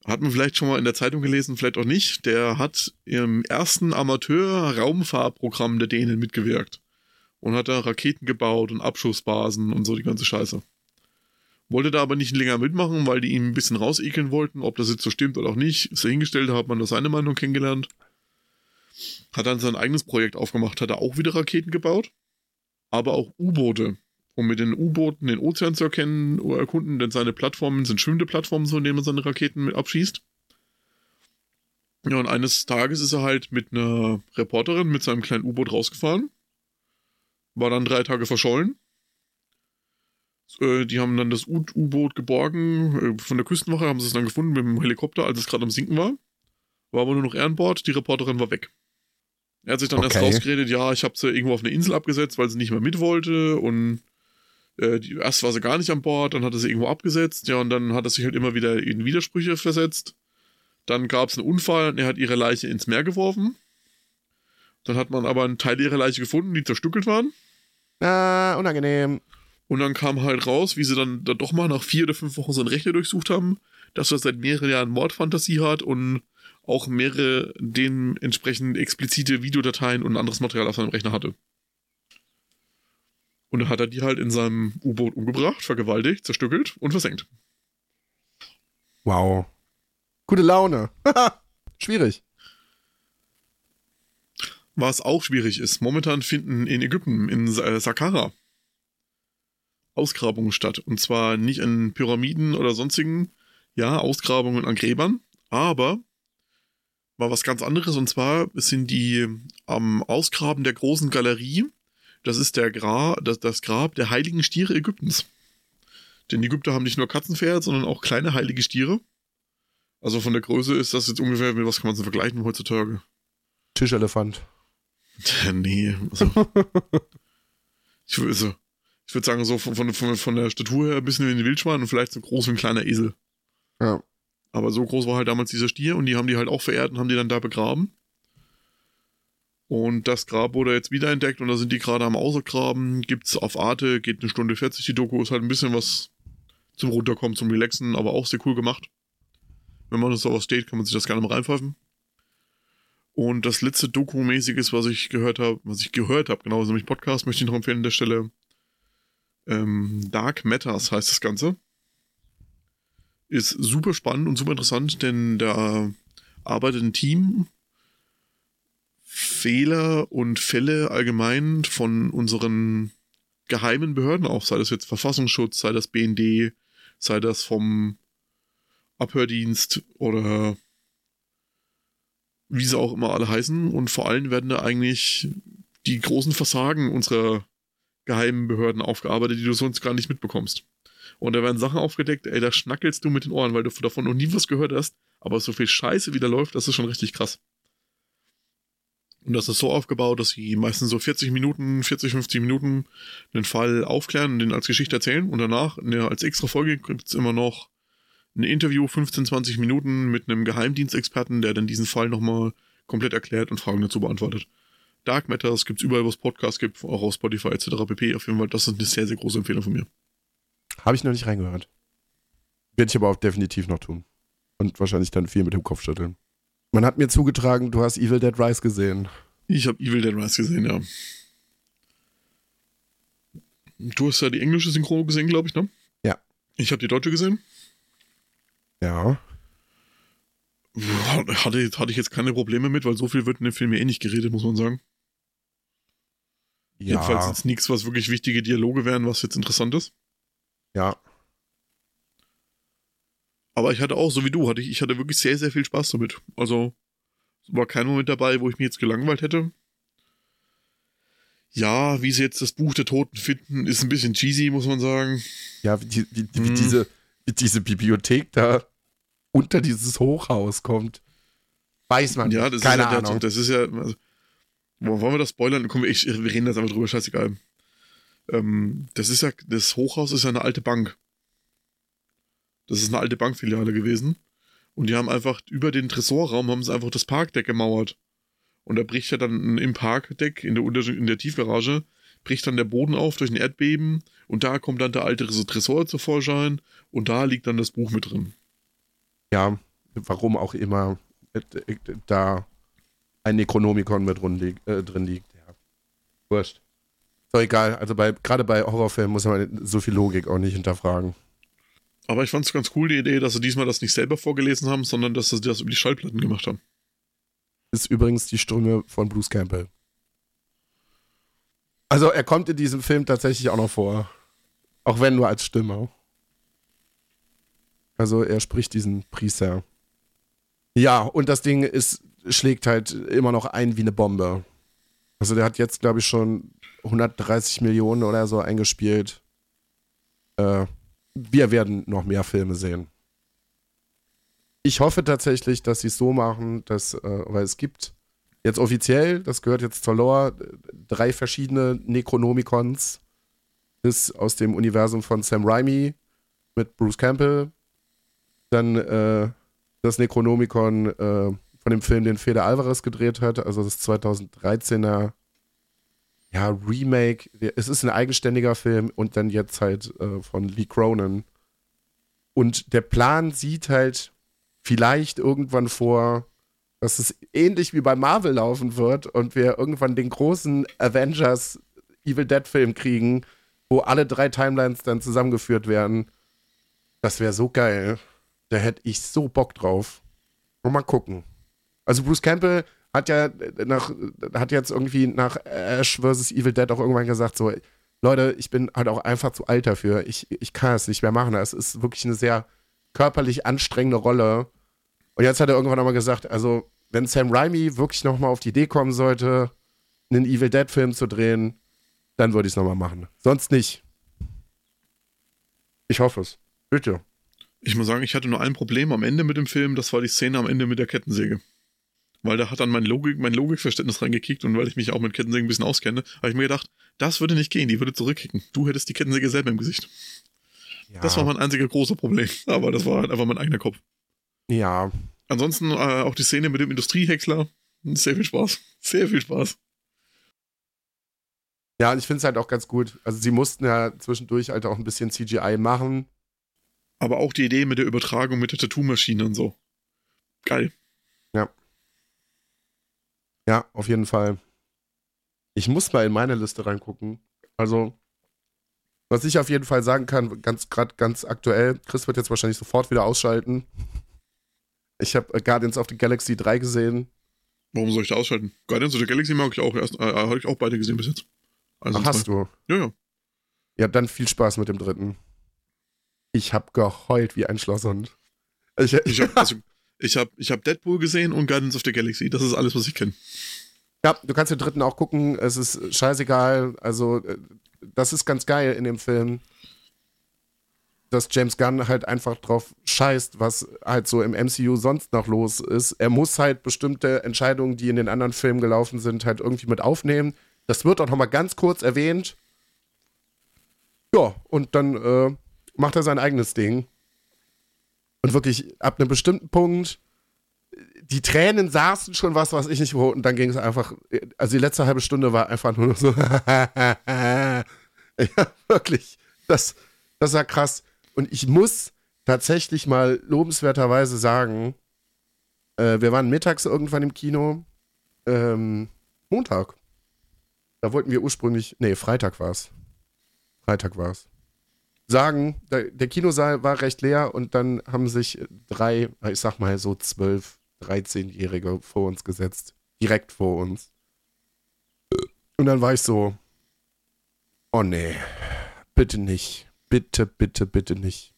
Hat man vielleicht schon mal in der Zeitung gelesen, vielleicht auch nicht. Der hat im ersten Amateur-Raumfahrprogramm der Dänen mitgewirkt. Und hat da Raketen gebaut und Abschussbasen und so die ganze Scheiße. Wollte da aber nicht länger mitmachen, weil die ihn ein bisschen rausekeln wollten. Ob das jetzt so stimmt oder auch nicht, ist dahingestellt, da hat man da seine Meinung kennengelernt. Hat dann sein eigenes Projekt aufgemacht, hat er auch wieder Raketen gebaut. Aber auch U-Boote um mit den U-Booten den Ozean zu erkennen oder erkunden, denn seine Plattformen sind schwimmende Plattformen, so indem er seine Raketen mit abschießt. Ja, und eines Tages ist er halt mit einer Reporterin mit seinem kleinen U-Boot rausgefahren. War dann drei Tage verschollen. Äh, die haben dann das U-Boot geborgen. Äh, von der Küstenwache haben sie es dann gefunden mit dem Helikopter, als es gerade am Sinken war. War aber nur noch Ehrenbord. Die Reporterin war weg. Er hat sich dann okay. erst rausgeredet, ja, ich habe sie irgendwo auf eine Insel abgesetzt, weil sie nicht mehr mit wollte und äh, die, erst war sie gar nicht an Bord, dann hat er sie irgendwo abgesetzt, ja, und dann hat er sich halt immer wieder in Widersprüche versetzt. Dann gab es einen Unfall und er hat ihre Leiche ins Meer geworfen. Dann hat man aber einen Teil ihrer Leiche gefunden, die zerstückelt waren. Ah, unangenehm. Und dann kam halt raus, wie sie dann da doch mal nach vier oder fünf Wochen seinen Rechner durchsucht haben, dass er seit mehreren Jahren Mordfantasie hat und auch mehrere dementsprechend explizite Videodateien und anderes Material auf seinem Rechner hatte. Und dann hat er die halt in seinem U-Boot umgebracht, vergewaltigt, zerstückelt und versenkt. Wow. Gute Laune. Schwierig. Was auch schwierig ist, momentan finden in Ägypten, in äh, Saqqara, Ausgrabungen statt. Und zwar nicht in Pyramiden oder sonstigen, ja, Ausgrabungen an Gräbern, aber mal was ganz anderes. Und zwar sind die am Ausgraben der großen Galerie, das ist der Gra das, das Grab der heiligen Stiere Ägyptens. Denn die Ägypter haben nicht nur Katzenpferd, sondern auch kleine heilige Stiere. Also von der Größe ist das jetzt ungefähr, mit was kann man so vergleichen heutzutage? Tischelefant. nee. Also, ich, also, ich würde sagen, so von, von, von der Statur her ein bisschen wie ein Wildschwein und vielleicht so groß wie ein kleiner Esel. Ja. Aber so groß war halt damals dieser Stier und die haben die halt auch verehrt und haben die dann da begraben. Und das Grab wurde jetzt wiederentdeckt und da sind die gerade am Ausgraben. Gibt's auf Arte, geht eine Stunde 40 die Doku, ist halt ein bisschen was zum Runterkommen, zum Relaxen, aber auch sehr cool gemacht. Wenn man so was steht, kann man sich das gerne mal reinpfeifen. Und das letzte Doku-mäßiges, was ich gehört habe, was ich gehört habe, genau, nämlich Podcast, möchte ich noch empfehlen an der Stelle. Ähm, Dark Matters heißt das Ganze. Ist super spannend und super interessant, denn da arbeitet ein Team, Fehler und Fälle allgemein von unseren geheimen Behörden auch, sei das jetzt Verfassungsschutz, sei das BND, sei das vom Abhördienst oder wie sie auch immer alle heißen. Und vor allem werden da eigentlich die großen Versagen unserer geheimen Behörden aufgearbeitet, die du sonst gar nicht mitbekommst. Und da werden Sachen aufgedeckt, ey, da schnackelst du mit den Ohren, weil du davon noch nie was gehört hast. Aber so viel Scheiße wie da läuft, das ist schon richtig krass. Und das ist so aufgebaut, dass sie meistens so 40 Minuten, 40, 50 Minuten einen Fall aufklären und den als Geschichte erzählen. Und danach, als extra Folge, gibt es immer noch ein Interview, 15, 20 Minuten mit einem Geheimdienstexperten, der dann diesen Fall nochmal komplett erklärt und Fragen dazu beantwortet. Dark Matters gibt es überall, wo es Podcasts gibt, auch auf Spotify etc. pp. Auf jeden Fall, das ist eine sehr, sehr große Empfehlung von mir. Habe ich noch nicht reingehört. Werde ich aber auch definitiv noch tun. Und wahrscheinlich dann viel mit dem Kopf schütteln. Man hat mir zugetragen, du hast Evil Dead Rise gesehen. Ich habe Evil Dead Rise gesehen, ja. Du hast ja die englische Synchro gesehen, glaube ich, ne? Ja. Ich habe die deutsche gesehen. Ja. Hatte, hatte ich jetzt keine Probleme mit, weil so viel wird in dem Film eh nicht geredet, muss man sagen. Ja. Jedenfalls jetzt nichts, was wirklich wichtige Dialoge wären, was jetzt interessant ist. Ja. Aber ich hatte auch, so wie du, hatte ich, ich hatte wirklich sehr, sehr viel Spaß damit. Also, es war kein Moment dabei, wo ich mich jetzt gelangweilt hätte. Ja, wie sie jetzt das Buch der Toten finden, ist ein bisschen cheesy, muss man sagen. Ja, wie, die, wie, wie hm. diese, wie diese Bibliothek da unter dieses Hochhaus kommt. Weiß man ja, das Keine ist ja, Ahnung. Das ist ja. Also, wollen wir das spoilern? Komm, ich, wir reden jetzt einfach drüber, scheißegal. Ähm, das ist ja, das Hochhaus ist ja eine alte Bank. Das ist eine alte Bankfiliale gewesen. Und die haben einfach über den Tresorraum haben sie einfach das Parkdeck gemauert. Und da bricht ja dann im Parkdeck, in der, in der Tiefgarage, bricht dann der Boden auf durch ein Erdbeben und da kommt dann der alte Tresor zur Vorschein und da liegt dann das Buch mit drin. Ja, warum auch immer äh, da ein Necronomicon mit drin liegt. Äh, drin liegt. Ja. Wurscht. So egal, also bei, gerade bei Horrorfilmen muss man so viel Logik auch nicht hinterfragen. Aber ich fand es ganz cool, die Idee, dass sie diesmal das nicht selber vorgelesen haben, sondern dass sie das über die Schallplatten gemacht haben. Ist übrigens die Stimme von Bruce Campbell. Also er kommt in diesem Film tatsächlich auch noch vor. Auch wenn nur als Stimme. Also er spricht diesen Priester. Ja, und das Ding ist, schlägt halt immer noch ein wie eine Bombe. Also der hat jetzt, glaube ich, schon 130 Millionen oder so eingespielt. Äh, wir werden noch mehr Filme sehen. Ich hoffe tatsächlich, dass sie es so machen, dass, äh, weil es gibt jetzt offiziell, das gehört jetzt zur Lore, drei verschiedene Necronomicons. Das aus dem Universum von Sam Raimi mit Bruce Campbell. Dann äh, das Necronomicon äh, von dem Film, den Fede Alvarez gedreht hat, also das 2013er ja, Remake. Es ist ein eigenständiger Film und dann jetzt halt äh, von Lee Cronin. Und der Plan sieht halt vielleicht irgendwann vor, dass es ähnlich wie bei Marvel laufen wird und wir irgendwann den großen Avengers Evil Dead Film kriegen, wo alle drei Timelines dann zusammengeführt werden. Das wäre so geil. Da hätte ich so Bock drauf. Mal gucken. Also Bruce Campbell hat ja nach, hat jetzt irgendwie nach Ash vs. Evil Dead auch irgendwann gesagt, so, Leute, ich bin halt auch einfach zu alt dafür. Ich, ich kann es nicht mehr machen. Es ist wirklich eine sehr körperlich anstrengende Rolle. Und jetzt hat er irgendwann nochmal gesagt, also, wenn Sam Raimi wirklich nochmal auf die Idee kommen sollte, einen Evil Dead-Film zu drehen, dann würde ich es nochmal machen. Sonst nicht. Ich hoffe es. Bitte. Ich muss sagen, ich hatte nur ein Problem am Ende mit dem Film, das war die Szene am Ende mit der Kettensäge. Weil da hat dann mein, Logik, mein Logikverständnis reingekickt und weil ich mich auch mit Kettensägen ein bisschen auskenne, habe ich mir gedacht, das würde nicht gehen, die würde zurückkicken. Du hättest die Kettensäge selber im Gesicht. Ja. Das war mein einziger großer Problem. Aber das war halt einfach mein eigener Kopf. Ja. Ansonsten äh, auch die Szene mit dem Industriehäcksler. Sehr viel Spaß. Sehr viel Spaß. Ja, und ich finde es halt auch ganz gut. Also sie mussten ja zwischendurch halt auch ein bisschen CGI machen. Aber auch die Idee mit der Übertragung mit der Tattoo-Maschine und so. Geil. Ja. Auf jeden Fall. Ich muss mal in meine Liste reingucken. Also, was ich auf jeden Fall sagen kann, ganz gerade ganz aktuell, Chris wird jetzt wahrscheinlich sofort wieder ausschalten. Ich habe äh, Guardians of the Galaxy 3 gesehen. Warum soll ich da ausschalten? Guardians of the Galaxy mag ich auch erst, äh, habe ich auch beide gesehen bis jetzt. Also Ach, hast du? Ja, ja. Ja, dann viel Spaß mit dem dritten. Ich habe geheult wie ein Schlosshund. Ich, ich habe also, ich hab, ich hab Deadpool gesehen und Guardians of the Galaxy. Das ist alles, was ich kenne. Ja, du kannst den dritten auch gucken. Es ist scheißegal. Also, äh, das ist ganz geil in dem Film, dass James Gunn halt einfach drauf scheißt, was halt so im MCU sonst noch los ist. Er muss halt bestimmte Entscheidungen, die in den anderen Filmen gelaufen sind, halt irgendwie mit aufnehmen. Das wird auch nochmal ganz kurz erwähnt. Ja, und dann äh, macht er sein eigenes Ding. Und wirklich ab einem bestimmten Punkt, die Tränen saßen schon was, was ich nicht wo. Und dann ging es einfach, also die letzte halbe Stunde war einfach nur so. ja, wirklich. Das, das war krass. Und ich muss tatsächlich mal lobenswerterweise sagen, äh, wir waren mittags irgendwann im Kino. Ähm, Montag. Da wollten wir ursprünglich, nee, Freitag war es. Freitag war es. Sagen, der, Kinosaal war recht leer und dann haben sich drei, ich sag mal so zwölf, 13-Jährige vor uns gesetzt. Direkt vor uns. Und dann war ich so, oh nee, bitte nicht. Bitte, bitte, bitte nicht.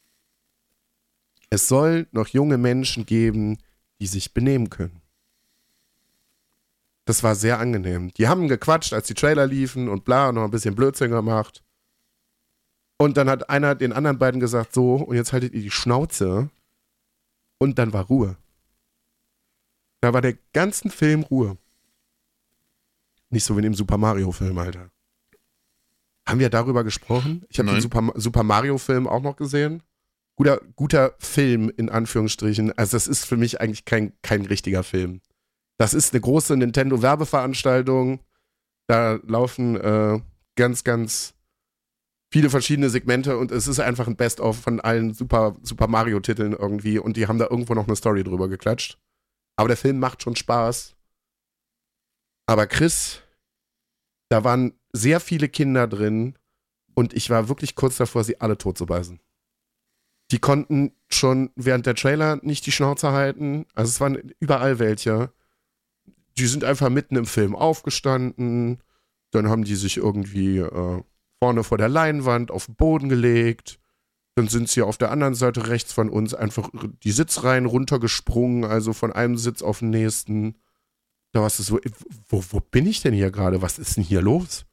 Es soll noch junge Menschen geben, die sich benehmen können. Das war sehr angenehm. Die haben gequatscht, als die Trailer liefen und bla, noch ein bisschen Blödsinn gemacht. Und dann hat einer den anderen beiden gesagt, so, und jetzt haltet ihr die Schnauze. Und dann war Ruhe. Da war der ganzen Film Ruhe. Nicht so wie in dem Super Mario-Film, Alter. Haben wir darüber gesprochen? Ich habe den Super, Super Mario-Film auch noch gesehen. Guter, guter Film, in Anführungsstrichen. Also, das ist für mich eigentlich kein, kein richtiger Film. Das ist eine große Nintendo-Werbeveranstaltung. Da laufen äh, ganz, ganz viele verschiedene Segmente und es ist einfach ein Best-of von allen Super, Super Mario-Titeln irgendwie und die haben da irgendwo noch eine Story drüber geklatscht. Aber der Film macht schon Spaß. Aber Chris, da waren sehr viele Kinder drin und ich war wirklich kurz davor, sie alle tot zu beißen. Die konnten schon während der Trailer nicht die Schnauze halten. Also es waren überall welche die sind einfach mitten im Film aufgestanden. Dann haben die sich irgendwie äh, vorne vor der Leinwand auf den Boden gelegt. Dann sind sie auf der anderen Seite rechts von uns einfach die Sitzreihen runtergesprungen, also von einem Sitz auf den nächsten. Da warst du so, wo, wo bin ich denn hier gerade? Was ist denn hier los?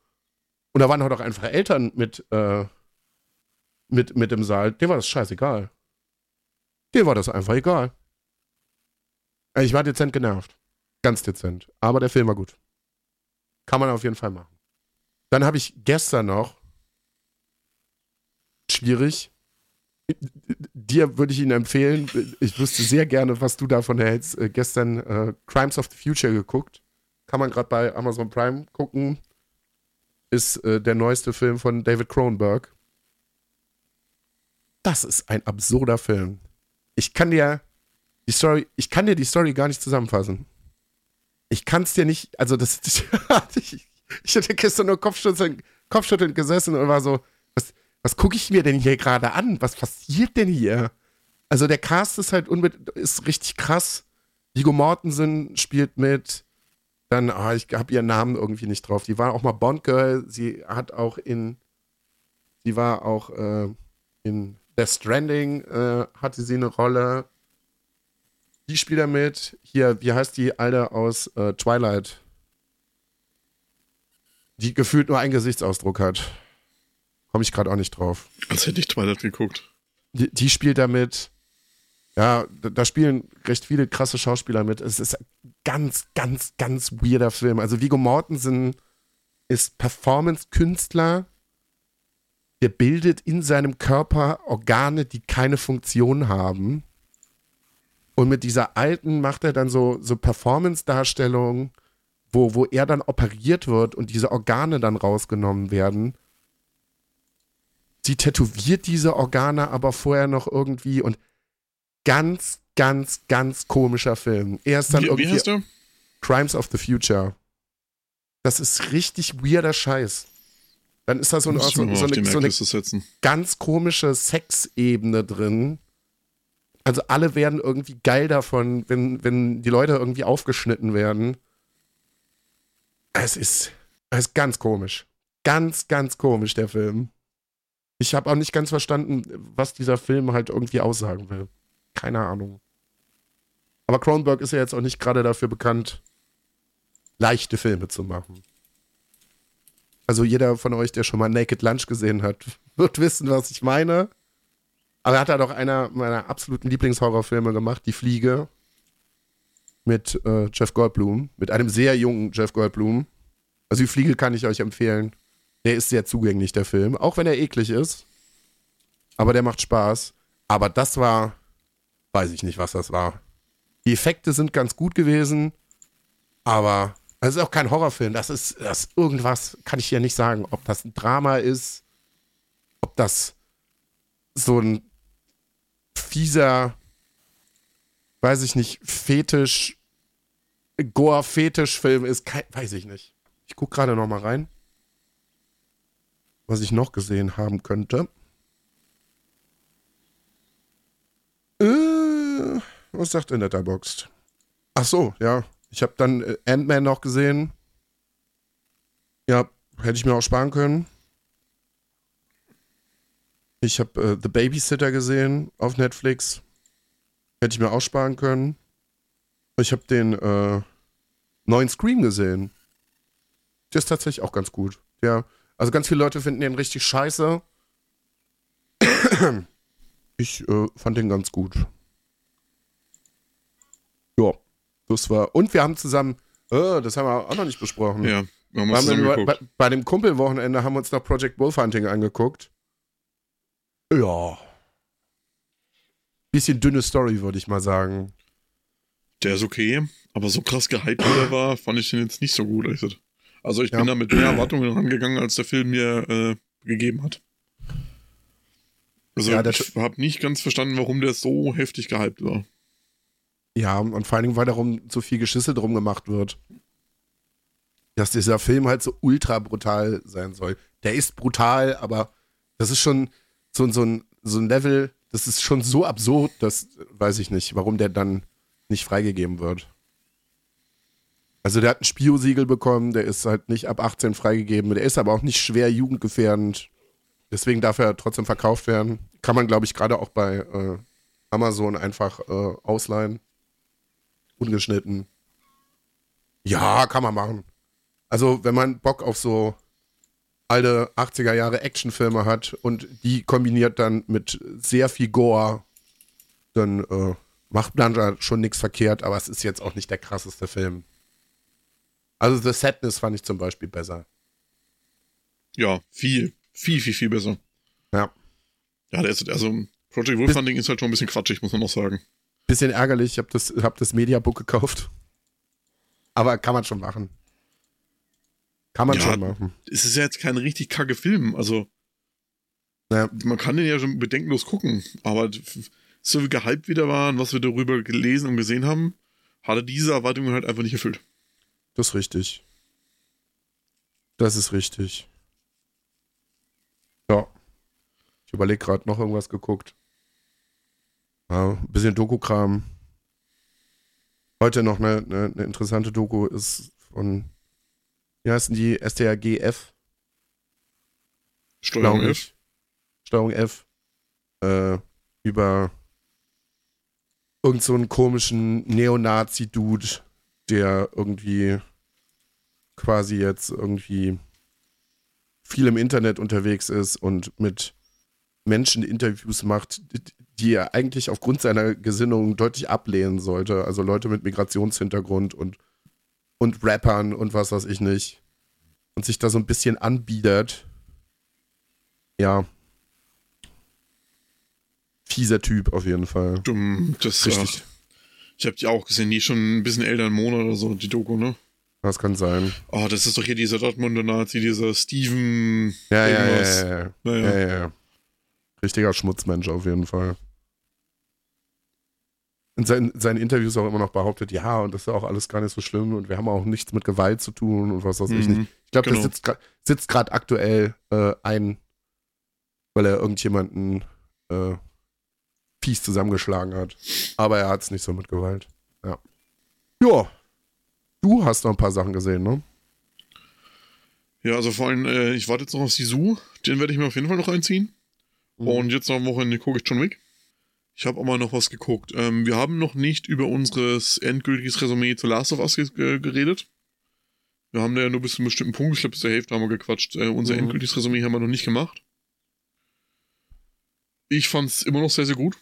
Und da waren halt auch einfach Eltern mit, äh, mit, mit im Saal. Dem war das scheißegal. Dem war das einfach egal. Ich war dezent genervt. Ganz dezent. Aber der Film war gut. Kann man auf jeden Fall machen. Dann habe ich gestern noch. Schwierig. Dir würde ich ihn empfehlen. Ich wüsste sehr gerne, was du davon hältst. Äh, gestern äh, Crimes of the Future geguckt. Kann man gerade bei Amazon Prime gucken. Ist äh, der neueste Film von David Cronenberg. Das ist ein absurder Film. Ich kann dir die Story, ich kann dir die Story gar nicht zusammenfassen ich kann es dir nicht, also das, ich, ich hatte gestern nur Kopfschütteln, Kopfschütteln gesessen und war so, was, gucke ich mir denn hier gerade an? Was passiert denn hier? Also der Cast ist halt ist richtig krass. Vigo Mortensen spielt mit, Dann, ah, ich habe ihren Namen irgendwie nicht drauf. Die war auch mal Bond Girl. Sie hat auch in, sie war auch äh, in Death Stranding äh, hatte sie eine Rolle. Die spielt da mit. Hier, wie heißt die Alte aus äh, Twilight? Die gefühlt nur einen Gesichtsausdruck hat. Komme ich gerade auch nicht drauf. Als hätte ich Twilight geguckt. Die, die spielt damit. Ja, da, da, spielen recht viele krasse Schauspieler mit. Es ist ein ganz, ganz, ganz weirder Film. Also Vigo Mortensen ist Performance-Künstler. Der bildet in seinem Körper Organe, die keine Funktion haben. Und mit dieser alten macht er dann so, so Performance-Darstellungen, wo, wo er dann operiert wird und diese Organe dann rausgenommen werden. Sie tätowiert diese Organe aber vorher noch irgendwie und ganz, ganz, ganz komischer Film. Er ist dann Wie, wie irgendwie heißt der? Crimes of the Future. Das ist richtig weirder Scheiß. Dann ist da so, ein, so, so, eine, so eine ganz komische Sexebene drin. Also alle werden irgendwie geil davon, wenn, wenn die Leute irgendwie aufgeschnitten werden. Es ist, es ist ganz komisch. Ganz, ganz komisch, der Film. Ich habe auch nicht ganz verstanden, was dieser Film halt irgendwie aussagen will. Keine Ahnung. Aber Cronenberg ist ja jetzt auch nicht gerade dafür bekannt, leichte Filme zu machen. Also jeder von euch, der schon mal Naked Lunch gesehen hat, wird wissen, was ich meine. Aber er hat halt auch einer meiner absoluten Lieblingshorrorfilme gemacht, Die Fliege. Mit äh, Jeff Goldblum. Mit einem sehr jungen Jeff Goldblum. Also Die Fliege kann ich euch empfehlen. Der ist sehr zugänglich, der Film. Auch wenn er eklig ist. Aber der macht Spaß. Aber das war, weiß ich nicht, was das war. Die Effekte sind ganz gut gewesen. Aber das ist auch kein Horrorfilm. Das ist, das ist irgendwas, kann ich hier nicht sagen. Ob das ein Drama ist, ob das so ein fieser, weiß ich nicht, Fetisch, Gore-Fetisch-Film ist, weiß ich nicht. Ich gucke gerade noch mal rein, was ich noch gesehen haben könnte. Äh, was sagt in Letterboxd? Ach so, ja. Ich habe dann äh, Ant-Man noch gesehen. Ja, hätte ich mir auch sparen können. Ich habe äh, The Babysitter gesehen auf Netflix. Hätte ich mir auch sparen können. Ich habe den äh, neuen Scream gesehen. Der ist tatsächlich auch ganz gut. Ja, also ganz viele Leute finden den richtig scheiße. Ich äh, fand den ganz gut. Ja, das war. Und wir haben zusammen, äh, das haben wir auch noch nicht besprochen. Ja, wir haben Wir haben zusammen bei, bei, dem Kumpelwochenende haben wir uns noch Project Wolfhunting angeguckt. Ja. Bisschen dünne Story, würde ich mal sagen. Der ist okay, aber so krass gehypt wie der war, fand ich den jetzt nicht so gut. ehrlich gesagt. Also ich Ja. bin da mit mehr Erwartungen rangegangen, als der Film mir äh, gegeben hat. Also Ja, ich habe nicht ganz verstanden, warum der so heftig gehypt war. Ja, und vor allen Dingen, weil darum so viel Geschissel drum gemacht wird. Dass dieser Film halt so ultra brutal sein soll. Der ist brutal, aber das ist schon so, so, ein, so ein Level, das ist schon so absurd, dass weiß ich nicht, warum der dann nicht freigegeben wird. Also der hat ein Spio-Siegel bekommen, der ist halt nicht ab 18 freigegeben, der ist aber auch nicht schwer jugendgefährdend. Deswegen darf er trotzdem verkauft werden. Kann man, glaube ich, gerade auch bei äh, Amazon einfach äh, ausleihen. Ungeschnitten. Ja, kann man machen. Also, wenn man Bock auf so alte 80er Jahre Actionfilme hat und die kombiniert dann mit sehr viel Gore, dann äh, macht man da schon nichts verkehrt, aber es ist jetzt auch nicht der krasseste Film. Also The Sadness fand ich zum Beispiel besser. Ja, viel, viel, viel, viel besser. Ja. Ja, der ist, also Project Wolfhunting ist halt schon ein bisschen quatschig, muss man noch sagen. Bisschen ärgerlich, ich habe das, hab das Mediabook gekauft. Aber kann man schon machen. Kann man Ja. schon machen. Es ist ja jetzt kein richtig kacke Film, also Ja. man kann den ja schon bedenkenlos gucken, aber so wie gehypt wieder war und was wir darüber gelesen und gesehen haben, hat er diese Erwartungen halt einfach nicht erfüllt. Das ist richtig. Das ist richtig. Ja. Ich überlege gerade noch irgendwas geguckt. Ja, ein bisschen Doku-Kram. Heute noch eine, eine, eine interessante Doku ist von, wie heißen die? STRGF? Steuerung F. ich. Steuerung F. Äh, über irgend so einen komischen Neonazi-Dude, der irgendwie quasi jetzt irgendwie viel im Internet unterwegs ist und mit Menschen Interviews macht, die er eigentlich aufgrund seiner Gesinnung deutlich ablehnen sollte. Also Leute mit Migrationshintergrund und, und Rappern und was weiß ich nicht. Und sich da so ein bisschen anbiedert. Ja. Fieser Typ auf jeden Fall. Dumm, das Richtig. Ich habe die auch gesehen, die ist schon ein bisschen älter, einen Monat oder so, die Doku, ne? Das kann sein. Oh, das ist doch hier dieser Dortmunder Nazi, dieser Steven. Ja, ja, ja, ja, ja. Ja, ja. Richtiger Schmutzmensch auf jeden Fall. In seinen, seinen Interviews auch immer noch behauptet, ja, und das ist auch alles gar nicht so schlimm und wir haben auch nichts mit Gewalt zu tun und was weiß ich Mhm. nicht. Ich glaube, Genau. der sitzt gerade aktuell äh, ein, weil er irgendjemanden äh, fies zusammengeschlagen hat. Aber er hat es nicht so mit Gewalt. Ja. Ja. Du hast noch ein paar Sachen gesehen, ne? Ja, also vor allem, äh, ich warte jetzt noch auf Sisu. Den werde ich mir auf jeden Fall noch einziehen. Mhm. Und jetzt noch am Wochenende gucke ich John Wick. Ich habe auch mal noch was geguckt. Ähm, wir haben noch nicht über unseres endgültiges Resümee zu Last of Us ge ge- geredet. Wir haben da ja nur bis zu einem bestimmten Punkt, ich glaube bis zur Hälfte haben wir gequatscht. Äh, unser Mhm. endgültiges Resümee haben wir noch nicht gemacht. Ich fand's immer noch sehr, sehr gut.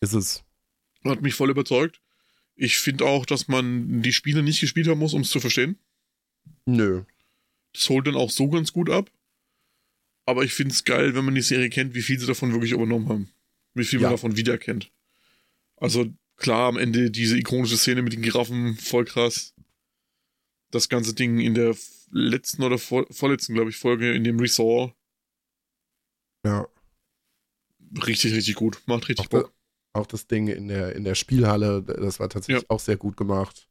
Ist es. Hat mich voll überzeugt. Ich finde auch, dass man die Spiele nicht gespielt haben muss, um es zu verstehen. Nö. Das holt dann auch so ganz gut ab. Aber ich finde es geil, wenn man die Serie kennt, wie viel sie davon wirklich übernommen haben. Wie viel Ja. man davon wiedererkennt. Also klar, am Ende diese ikonische Szene mit den Giraffen, voll krass. Das ganze Ding in der letzten oder vor, vorletzten, glaube ich, Folge in dem Resort. Ja. Richtig, richtig gut. Macht richtig Auch, Bock. Auch das Ding in der, in der Spielhalle, das war tatsächlich Ja. auch sehr gut gemacht.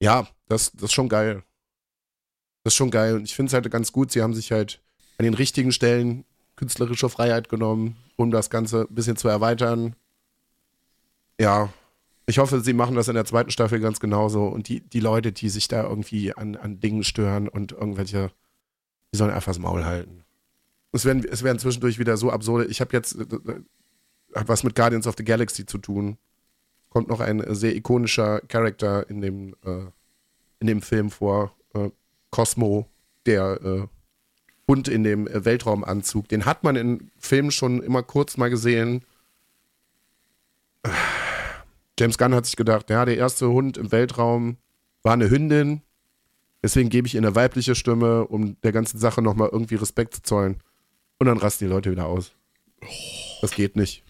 Ja, das, das ist schon geil. Das ist schon geil. Und ich finde es halt ganz gut, sie haben sich halt an den richtigen Stellen künstlerische Freiheit genommen, um das Ganze ein bisschen zu erweitern. Ja, ich hoffe, sie machen das in der zweiten Staffel ganz genauso. Und die, die Leute, die sich da irgendwie an, an Dingen stören und irgendwelche, die sollen einfach das Maul halten. Es werden, es werden zwischendurch wieder so absurde. Ich habe jetzt, hat was mit Guardians of the Galaxy zu tun. Kommt noch ein äh, sehr ikonischer Charakter in dem, äh, in dem Film vor. Äh, Cosmo, der äh, Hund in dem äh, Weltraumanzug. Den hat man in Filmen schon immer kurz mal gesehen. James Gunn hat sich gedacht, ja, der erste Hund im Weltraum war eine Hündin. Deswegen gebe ich ihr eine weibliche Stimme, um der ganzen Sache nochmal irgendwie Respekt zu zollen. Und dann rasten die Leute wieder aus. Das geht nicht.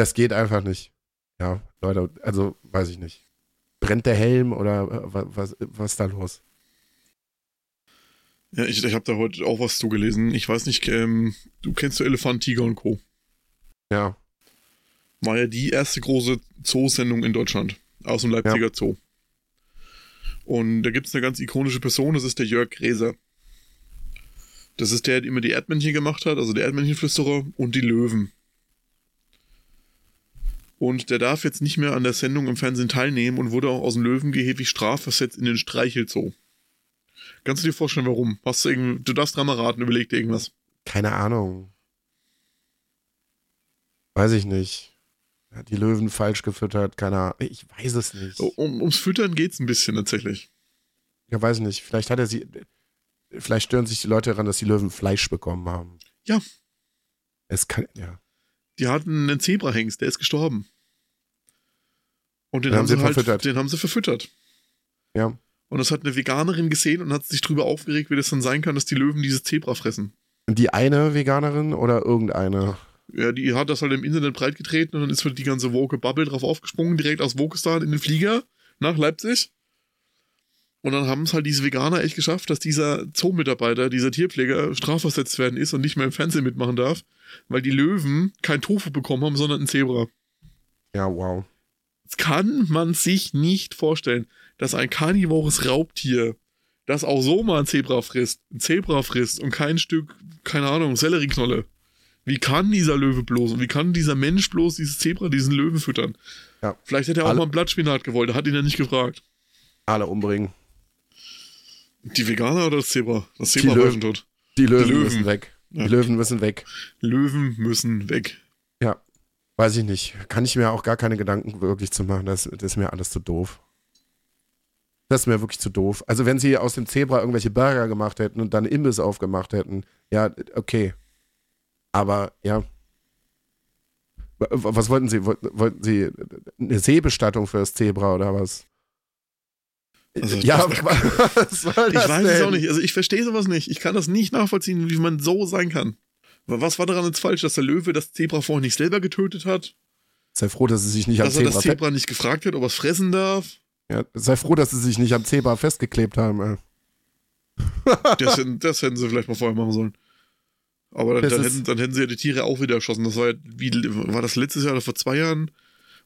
Das geht einfach nicht. Ja, Leute, also weiß ich nicht. Brennt der Helm oder äh, wa- was, was ist da los? Ja, ich, ich habe da heute auch was zugelesen. Ich weiß nicht, ähm, du kennst du Elefant, Tiger und Co. Ja, war ja die erste große Zoo-Sendung in Deutschland. Aus dem Leipziger Zoo. Und da gibt es eine ganz ikonische Person, das ist der Jörg Gräser. Das ist der, der immer die Erdmännchen gemacht hat, also der Erdmännchenflüsterer und die Löwen. Und der darf jetzt nicht mehr an der Sendung im Fernsehen teilnehmen und wurde auch aus dem Löwengehege strafversetzt in den Streichelzoo. Kannst du dir vorstellen, warum? Hast du, irgend, du darfst dreimal raten, überleg dir irgendwas. keine Ahnung. Weiß ich nicht. Hat die Löwen falsch gefüttert, keine Ahnung. Ich weiß es nicht. Um, ums Füttern geht's ein bisschen tatsächlich. Ja, weiß ich nicht. Vielleicht hat er sie. Vielleicht stören sich die Leute daran, dass die Löwen Fleisch bekommen haben. Ja. Es kann. Ja. Die hatten einen Zebrahengst, der ist gestorben. Und den, Den haben, sie halt, verfüttert. den haben sie verfüttert. Ja. Und das hat eine Veganerin gesehen und hat sich drüber aufgeregt, wie das dann sein kann, dass die Löwen dieses Zebra fressen. Die eine Veganerin oder irgendeine? Ja, die hat das halt im Internet breitgetreten und dann ist halt die ganze Woke Bubble drauf aufgesprungen, direkt aus Wokistan in den Flieger nach Leipzig. Und dann haben es halt diese Veganer echt geschafft, dass dieser Zoomitarbeiter, dieser Tierpfleger strafversetzt werden ist und nicht mehr im Fernsehen mitmachen darf, weil die Löwen kein Tofu bekommen haben, sondern ein Zebra. Ja, wow. Das kann man sich nicht vorstellen, dass ein karnivores Raubtier, das auch so mal ein Zebra frisst, ein Zebra frisst und kein Stück, keine Ahnung, Sellerieknolle. Wie kann dieser Löwe bloß und wie kann dieser Mensch bloß dieses Zebra, diesen Löwen füttern? Ja. Vielleicht hätte er auch Alle- mal ein Blattspinat gewollt, hat ihn ja nicht gefragt. Alle umbringen. Die Veganer oder das Zebra? Das Die Zebra Löwen. läuft tot. Die Löwen, Löwen. müssen weg. Ja. Die Löwen müssen weg. Löwen müssen weg. Ja, weiß ich nicht. Kann ich mir auch gar keine Gedanken wirklich zu machen. Das, das ist mir alles zu doof. Das ist mir wirklich zu doof. Also wenn sie aus dem Zebra irgendwelche Burger gemacht hätten und dann Imbiss aufgemacht hätten, ja, okay. Aber ja. Was wollten sie? Wollten wollten sie eine Seebestattung für das Zebra oder was? Also, ja, was soll Ich das weiß es denn? auch nicht. Also ich verstehe sowas nicht. Ich kann das nicht nachvollziehen, wie man so sein kann. Was war daran jetzt falsch, dass der Löwe das Zebra vorher nicht selber getötet hat? Sei froh, dass sie sich nicht am Dass er Zebra, das Zebra nicht gefragt hat, ob er es fressen darf? ja, sei froh, dass sie sich nicht am Zebra festgeklebt haben. ey. Das, hätten- das hätten sie vielleicht mal vorher machen sollen. Aber dann, dann, hätten, dann hätten sie ja die Tiere auch wieder erschossen. Das war ja, wie, war das letztes Jahr oder vor zwei Jahren,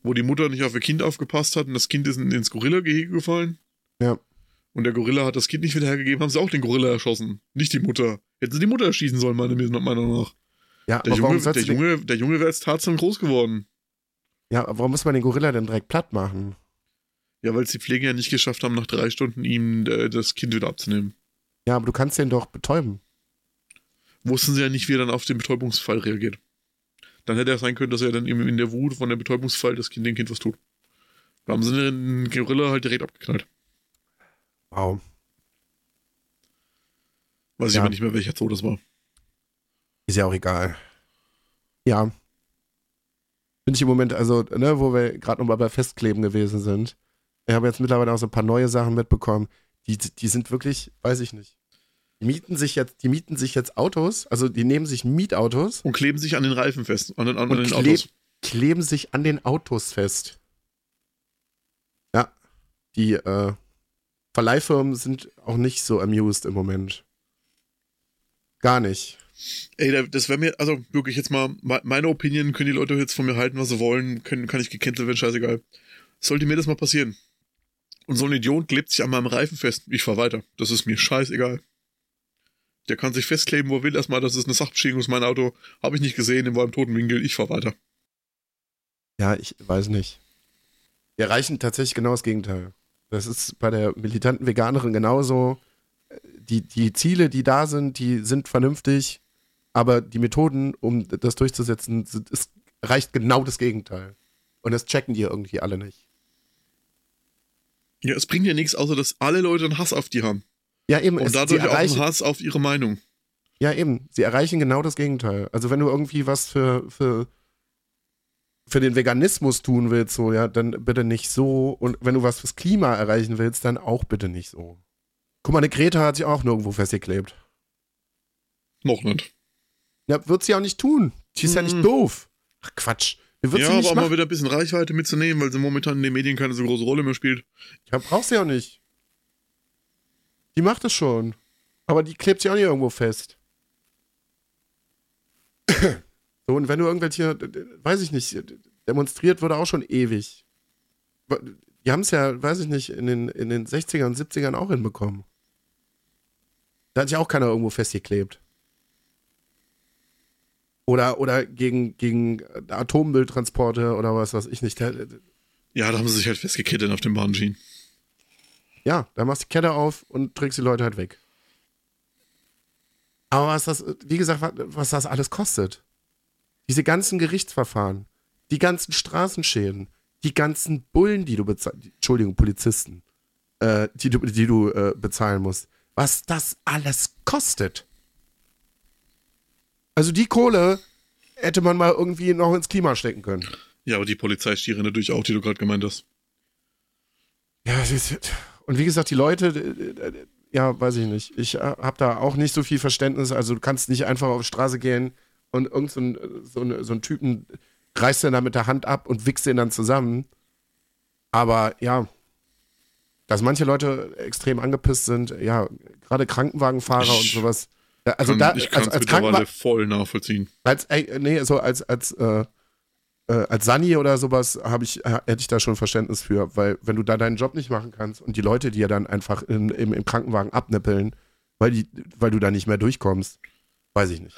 wo die Mutter nicht auf ihr Kind aufgepasst hat und das Kind ist in, ins Gorilla-Gehege gefallen? Ja. Und der Gorilla hat das Kind nicht wieder hergegeben, haben sie auch den Gorilla erschossen. Nicht die Mutter. Hätten sie die Mutter erschießen sollen, meiner Meinung nach. Ja, Der aber warum Junge, sollst der den- Junge, der Junge wäre als Tarzan groß geworden. Ja, aber warum muss man den Gorilla denn direkt platt machen? Ja, weil es die Pflege ja nicht geschafft haben, nach drei Stunden ihm äh, das Kind wieder abzunehmen. Ja, aber du kannst den doch betäuben. Wussten sie ja nicht, wie er dann auf den Betäubungsfall reagiert. Dann hätte er sein können, dass er dann eben in der Wut von dem Betäubungsfall das Kind, dem Kind was tut. Da haben sie den Gorilla halt direkt abgeknallt. Wow. Weiß ich Ja. aber nicht mehr, welcher Zoo das war. Ist ja auch egal. Ja. Bin ich im Moment, also, ne, wo wir gerade nochmal bei Festkleben gewesen sind. Ich habe jetzt mittlerweile auch so ein paar neue Sachen mitbekommen. Die, die sind wirklich, weiß ich nicht. Die mieten sich jetzt, die mieten sich jetzt Autos, also die nehmen sich Mietautos, Und kleben sich an den Reifen fest. An den, an Und den kleb- Autos. kleben sich an den Autos fest. Ja. Die äh, Verleihfirmen sind auch nicht so amused im Moment. Gar nicht. Ey, da- das wäre mir, also wirklich jetzt mal, me- meine Opinion, können die Leute jetzt von mir halten, was sie wollen, können, kann ich gecancelt werden, scheißegal. Sollte mir das mal passieren. Und so ein Idiot klebt sich an meinem Reifen fest, ich fahr weiter. Das ist mir scheißegal. Der kann sich festkleben, wo er will, erstmal, das ist eine Sachbeschädigung, ist mein Auto. Habe ich nicht gesehen, war im toten Winkel, ich fahr weiter. Ja, ich weiß nicht. Die erreichen tatsächlich genau das Gegenteil. Das ist bei der militanten Veganerin genauso. Die, die Ziele, die da sind, die sind vernünftig, aber die Methoden, um das durchzusetzen, sind, es reicht genau das Gegenteil. Und das checken die irgendwie alle nicht. Ja, es bringt ja nichts, außer dass alle Leute einen Hass auf die haben. Ja, eben. Und es, dadurch auch einen Hass auf ihre Meinung. ja, eben. Sie erreichen genau das Gegenteil. Also, wenn du irgendwie was für, für, für den Veganismus tun willst, so, ja, dann bitte nicht so. Und wenn du was fürs Klima erreichen willst, dann auch bitte nicht so. Guck mal, eine Greta hat sich auch nirgendwo festgeklebt. Noch nicht. Ja, wird sie auch nicht tun. Die ist ja nicht Mhm. doof. Ach, Quatsch. Wird ja, sie aber nicht auch mal machen. wieder ein bisschen Reichweite mitzunehmen, weil sie momentan in den Medien keine so große Rolle mehr spielt. Ja, brauchst du ja auch nicht. Die macht es schon. Aber die klebt sich auch nicht irgendwo fest. So, und wenn du irgendwelche, weiß ich nicht, demonstriert wurde auch schon ewig. Die haben es ja, weiß ich nicht, in den, in den 60ern und 70ern auch hinbekommen. Da hat sich auch keiner irgendwo festgeklebt. Oder, oder gegen, gegen Atommülltransporte oder was weiß ich nicht. Ja, da haben sie sich halt festgekettet auf den Bahnschienen. Ja, da machst du die Kette auf und trägst die Leute halt weg. Aber was das, wie gesagt, was das alles kostet. Diese ganzen Gerichtsverfahren, die ganzen Straßenschäden, die ganzen Bullen, die du bezahlst, Entschuldigung, Polizisten, äh, die du, die du äh, bezahlen musst. Was das alles kostet. Also die Kohle hätte man mal irgendwie noch ins Klima stecken können. Ja, aber die Polizeistiere natürlich auch, die du gerade gemeint hast. Ja, und wie gesagt, die Leute, äh, äh, ja, weiß ich nicht. Ich habe da auch nicht so viel Verständnis. Also du kannst nicht einfach auf die Straße gehen und irgend so, ein, so, ein, so einen Typen reißt du da mit der Hand ab und wichst den dann zusammen. Aber ja, dass manche Leute extrem angepisst sind, ja, gerade Krankenwagenfahrer und Ich sowas. Ja, Also Kann, da, ich kann als, es als mittlerweile Krankenwagen, voll nachvollziehen. als, ey, nee, so als, als, äh, äh, als Sani oder sowas habe ich, hätte ich da schon Verständnis für, weil wenn du da deinen Job nicht machen kannst und die Leute dir dann einfach in, im, im Krankenwagen abnippeln, weil, die, weil du da nicht mehr durchkommst, weiß ich nicht.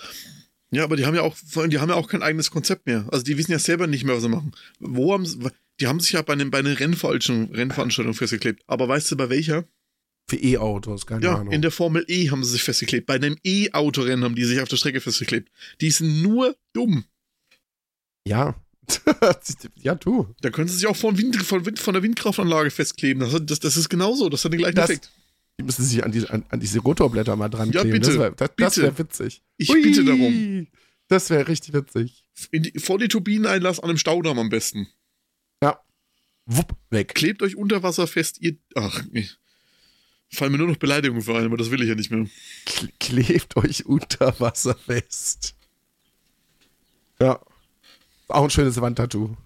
Ja, aber die haben ja auch, vor allem, die haben ja auch kein eigenes Konzept mehr. Also die wissen ja selber nicht mehr, was sie machen. Wo haben sie, die haben sich ja bei, einem, bei einer Rennveranstaltung, Rennveranstaltung festgeklebt. Aber weißt du, bei welcher? Für E-Autos, keine Ja, Ahnung. in der Formel E haben sie sich festgeklebt. Bei einem E-Autorennen haben die sich auf der Strecke festgeklebt. Die sind nur dumm. ja. ja, du. Da können sie sich auch von, Wind, von, Wind, von der Windkraftanlage festkleben. Das, das, das ist genauso. Das hat den gleichen Das- Effekt. Die müssen sich an, die, an, an diese Rotorblätter mal dran Ja, kleben. bitte, Das wäre das, das wär witzig. Ich bitte darum. Das wäre richtig witzig. Die, vor die Turbineneinlass an einem Staudamm am besten. Ja. Wupp, weg. Klebt euch unter Wasser fest, ihr. Ach, nee. Fallen mir nur noch Beleidigungen für ein, aber das will ich ja nicht mehr. Kle- Klebt euch unter Wasser fest. Ja. Auch ein schönes Wandtattoo.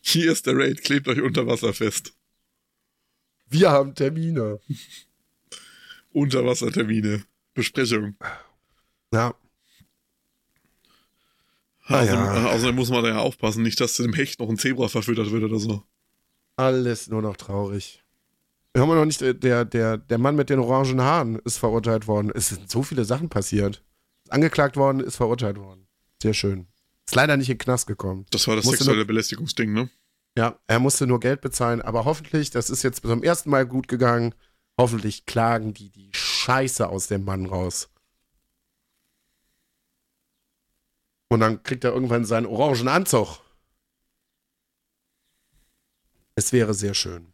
Hier ist der Raid, klebt euch unter Wasser fest. Wir haben Termine. Unterwassertermine. Besprechung. Ja. Ah, ja. äh, Außerdem muss man da ja aufpassen, nicht, dass zu dem Hecht noch ein Zebra verfüttert wird oder so. Alles nur noch traurig. Wir haben noch nicht, äh, der, der, der Mann mit den orangen Haaren ist verurteilt worden. Es sind so viele Sachen passiert. Angeklagt worden, ist verurteilt worden. Sehr schön. Ist leider nicht in den Knast gekommen. Das war das Musste sexuelle Belästigungsding, ne? Ja, er musste nur Geld bezahlen, aber hoffentlich, das ist jetzt zum ersten Mal gut gegangen, hoffentlich klagen die die Scheiße aus dem Mann raus. Und dann kriegt er irgendwann seinen orangen Anzug. Es wäre sehr schön.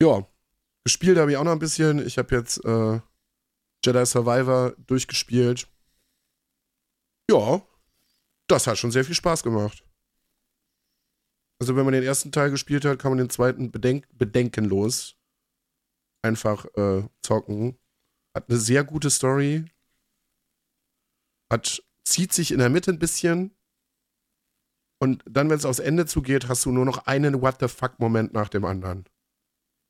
Ja, gespielt habe ich auch noch ein bisschen. Ich habe jetzt äh, Jedi Survivor durchgespielt. Ja, das hat schon sehr viel Spaß gemacht. Also wenn man den ersten Teil gespielt hat, kann man den zweiten bedenk bedenkenlos einfach äh, zocken. Hat eine sehr gute Story. Hat, zieht sich in der Mitte ein bisschen. Und dann, wenn es aufs Ende zugeht, hast du nur noch einen What the fuck-Moment nach dem anderen.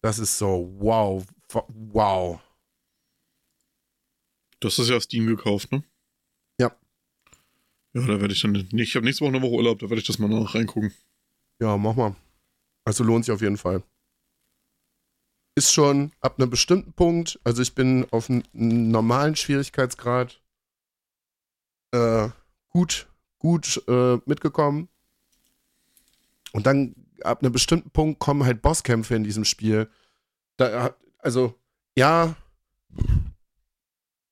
Das ist so, wow, wow. Das ja auf Steam gekauft, ne? Ja. Ja, da werde ich dann. Ich habe nächste Woche eine Woche Urlaub, da werde ich das mal nach reingucken. Ja, mach mal. Also lohnt sich auf jeden Fall. Ist schon ab einem bestimmten Punkt, also ich bin auf einem normalen Schwierigkeitsgrad äh, gut, gut äh, mitgekommen. Und dann ab einem bestimmten Punkt kommen halt Bosskämpfe in diesem Spiel. Da, hat- also, ja,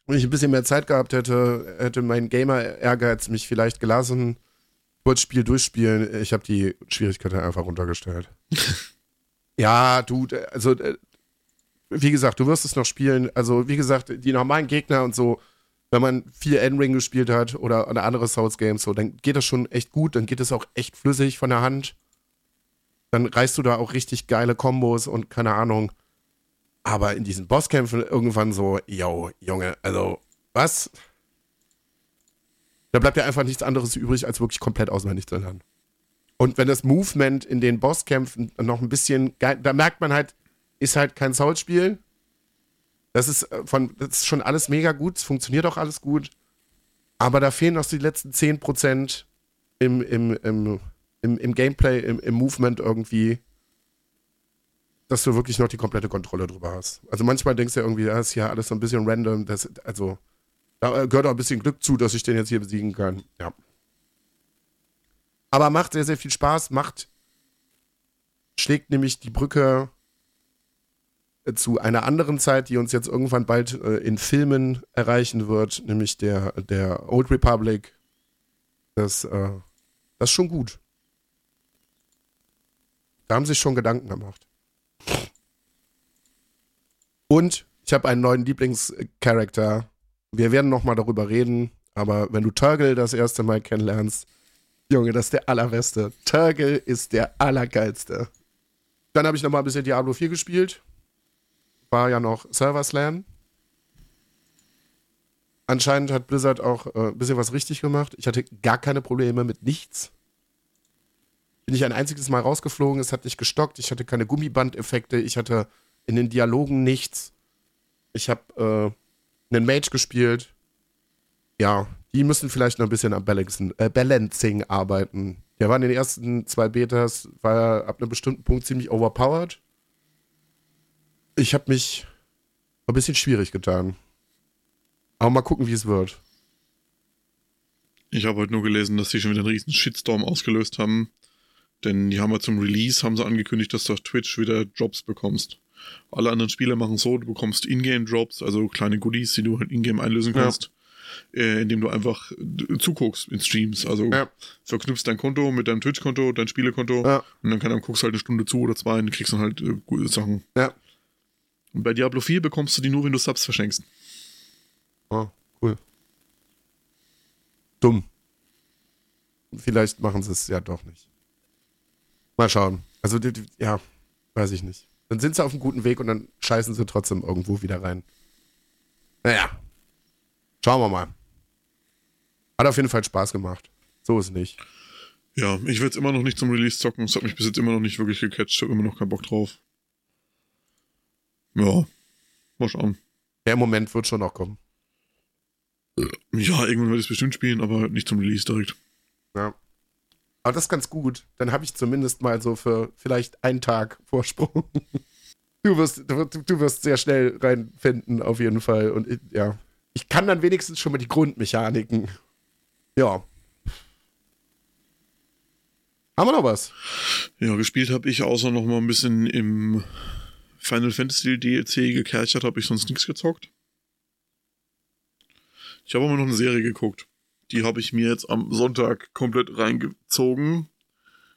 wenn ich ein bisschen mehr Zeit gehabt hätte, hätte mein Gamer-Ehrgeiz mich vielleicht gelassen kurz Spiel durchspielen. Ich habe die Schwierigkeit einfach runtergestellt. ja, du, also äh, wie gesagt, du wirst es noch spielen. Also wie gesagt, die normalen Gegner und so, wenn man viel Endring gespielt hat oder, oder andere Souls Games, so, dann geht das schon echt gut. Dann geht es auch echt flüssig von der Hand. Dann reißt du da auch richtig geile Kombos und keine Ahnung. Aber in diesen Bosskämpfen irgendwann so, yo, Junge, also was? Da bleibt ja einfach nichts anderes übrig, als wirklich komplett auswendig zu lernen. Und wenn das Movement in den Bosskämpfen noch ein bisschen, geil, da merkt man halt, ist halt kein Souls-Spiel. Das ist äh, von, das ist schon alles mega gut, es funktioniert auch alles gut. Aber da fehlen noch die letzten 10% im, im, im, im, im Gameplay, im, im Movement irgendwie, dass du wirklich noch die komplette Kontrolle drüber hast. Also manchmal denkst du ja irgendwie, das ist ja alles so ein bisschen random, das, also da äh, gehört auch ein bisschen Glück zu, dass ich den jetzt hier besiegen kann. Ja. Aber macht sehr, sehr viel Spaß. Macht, schlägt nämlich die Brücke äh, zu einer anderen Zeit, die uns jetzt irgendwann bald äh, in Filmen erreichen wird, nämlich der, der Old Republic. Das, äh, das ist schon gut. Da haben sich schon Gedanken gemacht. Und ich habe einen neuen Lieblingscharakter. Wir werden noch mal darüber reden, aber wenn du Turgle das erste Mal kennenlernst, Junge, das ist der allerbeste. Turgle ist der allergeilste. Dann habe ich noch mal ein bisschen Diablo 4 gespielt. War ja noch Server Slam. Anscheinend hat Blizzard auch äh, ein bisschen was richtig gemacht. Ich hatte gar keine Probleme mit nichts. Bin ich ein einziges Mal rausgeflogen, es hat nicht gestockt, ich hatte keine Gummibandeffekte, ich hatte in den Dialogen nichts. Ich habe äh, einen Mage gespielt. Ja, die müssen vielleicht noch ein bisschen am Balancing, äh, Balancing arbeiten. Der war in den ersten zwei Betas, war er ab einem bestimmten Punkt ziemlich overpowered. Ich habe mich ein bisschen schwierig getan. Aber mal gucken, wie es wird. Ich habe heute nur gelesen, dass sie schon wieder einen riesen Shitstorm ausgelöst haben, Denn die haben ja zum Release, haben sie angekündigt, dass du auf Twitch wieder Drops bekommst. Alle anderen Spiele machen so, du bekommst Ingame-Drops, also kleine Goodies, die du halt Ingame einlösen Ja. kannst, äh, indem du einfach äh, zuguckst in Streams. Also Ja. verknüpfst dein Konto mit deinem Twitch-Konto, dein Spielekonto Ja. und dann kann dann guckst halt eine Stunde zu oder zwei und kriegst dann halt äh, gute Sachen. Ja. Und bei Diablo 4 bekommst du die nur, wenn du Subs verschenkst. Oh, cool. Dumm. Vielleicht machen sie es ja doch nicht. Mal schauen. Also, ja, weiß ich nicht. Dann sind sie auf einem guten Weg und dann scheißen sie trotzdem irgendwo wieder rein. Naja. Schauen wir mal. Hat auf jeden Fall Spaß gemacht. So ist nicht. Ja, ich werde es immer noch nicht zum Release zocken. Es hat mich bis jetzt immer noch nicht wirklich gecatcht. Ich habe immer noch keinen Bock drauf. Ja, mal schauen. Der Moment wird schon noch kommen. Ja, irgendwann werde ich es bestimmt spielen, aber nicht zum Release direkt. Ja. Aber das ist ganz gut. Dann habe ich zumindest mal so für vielleicht einen Tag Vorsprung. Du wirst, du, du wirst sehr schnell reinfinden, auf jeden Fall. Und ja, ich kann dann wenigstens schon mal die Grundmechaniken. Ja. Haben wir noch was? Ja, gespielt habe ich außer noch mal ein bisschen im Final Fantasy DLC gekerchert, habe ich sonst nichts gezockt. Ich habe aber noch eine Serie geguckt. Die habe ich mir jetzt am Sonntag komplett reingezogen.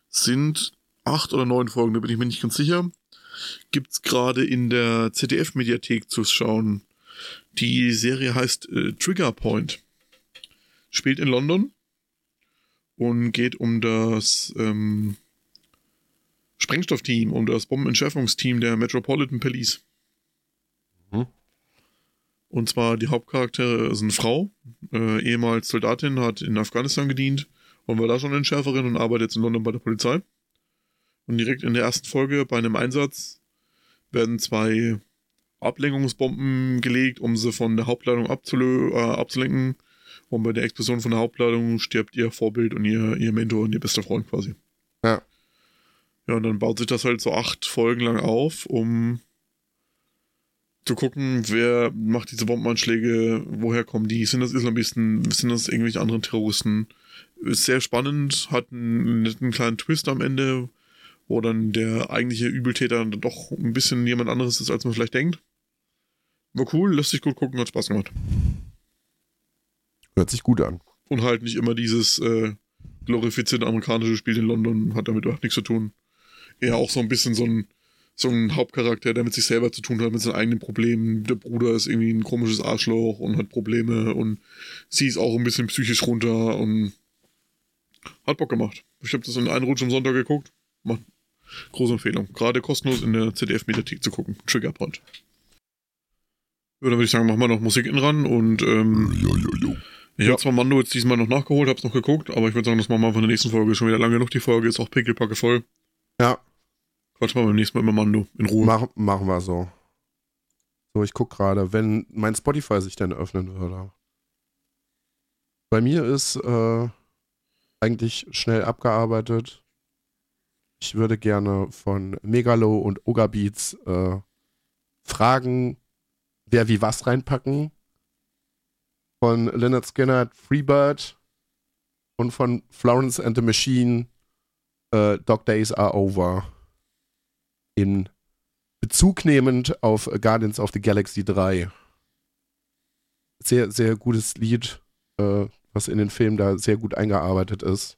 Sind acht oder neun Folgen, da bin ich mir nicht ganz sicher. Gibt's gerade in der ZDF-Mediathek zu schauen. Die Serie heißt äh, Trigger Point. Spielt in London und geht um das ähm, Sprengstoffteam, um das Bombenentschärfungsteam der Metropolitan Police. Mhm. Und zwar die Hauptcharaktere eine Frau, äh, ehemals Soldatin, hat in Afghanistan gedient und war da schon Entschärferin und arbeitet jetzt in London bei der Polizei. Und direkt in der ersten Folge bei einem Einsatz werden zwei Ablenkungsbomben gelegt, um sie von der Hauptladung äh, abzulenken. Und bei der Explosion von der Hauptladung stirbt ihr Vorbild und ihr, ihr Mentor und ihr bester Freund quasi. Ja. Ja, und dann baut sich das halt so acht Folgen lang auf, um zu gucken, wer macht diese Bombenanschläge, woher kommen die, sind das Islamisten, sind das irgendwelche anderen Terroristen. Ist sehr spannend, hat einen netten kleinen Twist am Ende, wo dann der eigentliche Übeltäter dann doch ein bisschen jemand anderes ist, als man vielleicht denkt. War cool, lässt sich gut gucken, hat Spaß gemacht. Hört sich gut an. Und halt nicht immer dieses äh, glorifizierte amerikanische Spiel in London, hat damit überhaupt nichts zu tun. Eher auch so ein bisschen so ein, so ein Hauptcharakter, der mit sich selber zu tun hat, mit seinen eigenen Problemen. Der Bruder ist irgendwie ein komisches Arschloch und hat Probleme und sie ist auch ein bisschen psychisch runter und hat Bock gemacht. Ich habe das in einem Rutsch am Sonntag geguckt. Macht große Empfehlung. Gerade kostenlos in der ZDF-Mediathek zu gucken. Trigger Point. Ja, dann würde ich sagen, machen wir noch Musik in ran und ähm, ich habe zwar Mando jetzt diesmal noch nachgeholt, hab's noch geguckt, aber ich würde sagen, das machen wir von der nächsten Folge schon wieder lange genug. Die Folge ist auch pickelpacke voll. Ja, Quatsch mal beim nächsten Mal über Mando in Ruhe. mach, machen wir so. So, ich gucke gerade, wenn mein Spotify sich denn öffnen würde. Bei mir ist äh, eigentlich schnell abgearbeitet. Ich würde gerne von Megalo und Oga Beats äh, fragen, wer wie was reinpacken. Von Leonard Skinner Freebird und von Florence and the Machine äh, Dog Days Are Over. In Bezug nehmend auf Guardians of the Galaxy 3. Sehr, sehr gutes Lied, äh, was in den Film da sehr gut eingearbeitet ist.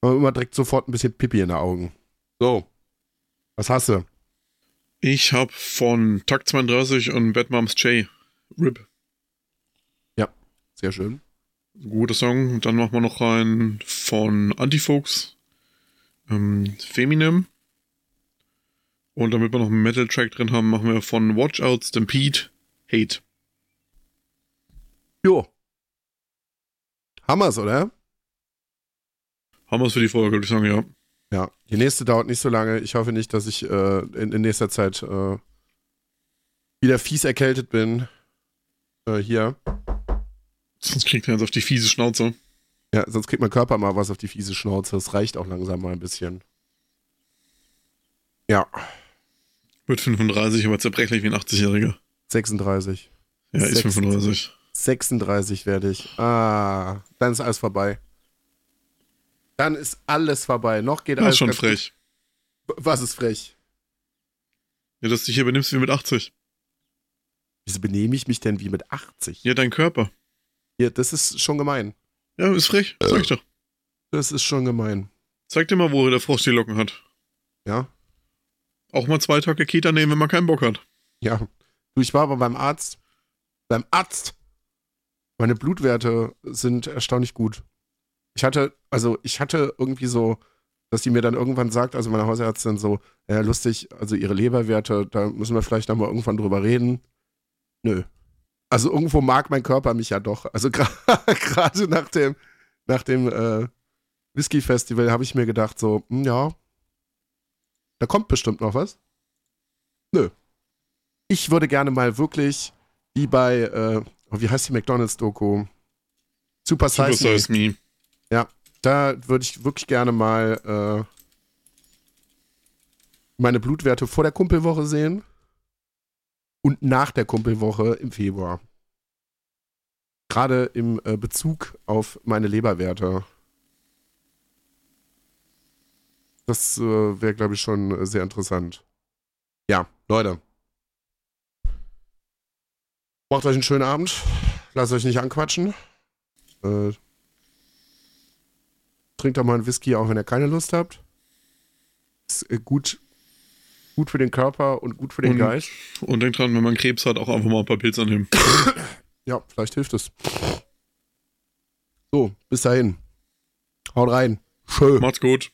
Aber immer direkt sofort ein bisschen Pipi in den Augen. So. Was hast du? Ich habe von Takt 32 und Bad Moms J. RIP. Sehr schön. Guter Song. Dann machen wir noch rein von Antifolks. Ähm, Feminem. Und damit wir noch einen Metal-Track drin haben, machen wir von Watch Out Stampede Hate. Jo. Hammers, oder? Es für die Folge, würde ich sagen, ja. Ja. Die nächste dauert nicht so lange. Ich hoffe nicht, dass ich äh, in, in nächster Zeit äh, wieder fies erkältet bin. Äh, hier. Sonst kriegt er jetzt auf die fiese Schnauze. Ja, sonst kriegt mein Körper mal was auf die fiese Schnauze. Das reicht auch langsam mal ein bisschen. Ja, Wird 35, aber zerbrechlich wie ein 80-Jähriger. 36. Ja, ist 35. 36 werde ich. Ah, dann ist alles vorbei. Dann ist alles vorbei. Noch geht Das alles ist schon frech. gut. Was ist frech? Ja, dass du dich hier benimmst wie mit 80. Wieso benehme ich mich denn wie mit 80? Ja, dein Körper. Ja, das ist schon gemein. Ja, ist frech. Sag ich doch. Das ist schon gemein. Zeig dir mal, wo der Frosch die Locken hat. Ja? Auch mal zwei Tage Kita nehmen, wenn man keinen Bock hat. Ja. Du, ich war aber beim Arzt. Beim Arzt. Meine Blutwerte sind erstaunlich gut. Ich hatte, also ich hatte irgendwie so, dass die mir dann irgendwann sagt, also meine Hausärztin so, ja, lustig, also ihre Leberwerte, da müssen wir vielleicht nochmal irgendwann drüber reden. Nö. Also irgendwo mag mein Körper mich ja doch. Also gerade nach dem, nach dem äh, Whisky-Festival habe ich mir gedacht, so, hm, ja, da kommt bestimmt noch was. Nö. Ich würde gerne mal wirklich, wie bei, äh, wie heißt die McDonalds-Doku? Super Super Size Me. Size Me. Da würde ich wirklich gerne mal äh, meine Blutwerte vor der Kumpelwoche sehen und nach der Kumpelwoche im Februar. Gerade im äh, Bezug auf meine Leberwerte. Das äh, wäre, glaube ich, schon äh, sehr interessant. Ja, Leute. Macht euch einen schönen Abend. Lasst euch nicht anquatschen. Äh, trinkt doch mal einen Whisky, auch wenn ihr keine Lust habt. Ist äh, gut, gut für den Körper und gut für den Und- Geist. Und denk dran, wenn man Krebs hat, auch einfach mal ein paar Pilze annehmen. Ja, vielleicht hilft es. So, bis dahin. Haut rein. Schön. Macht's gut.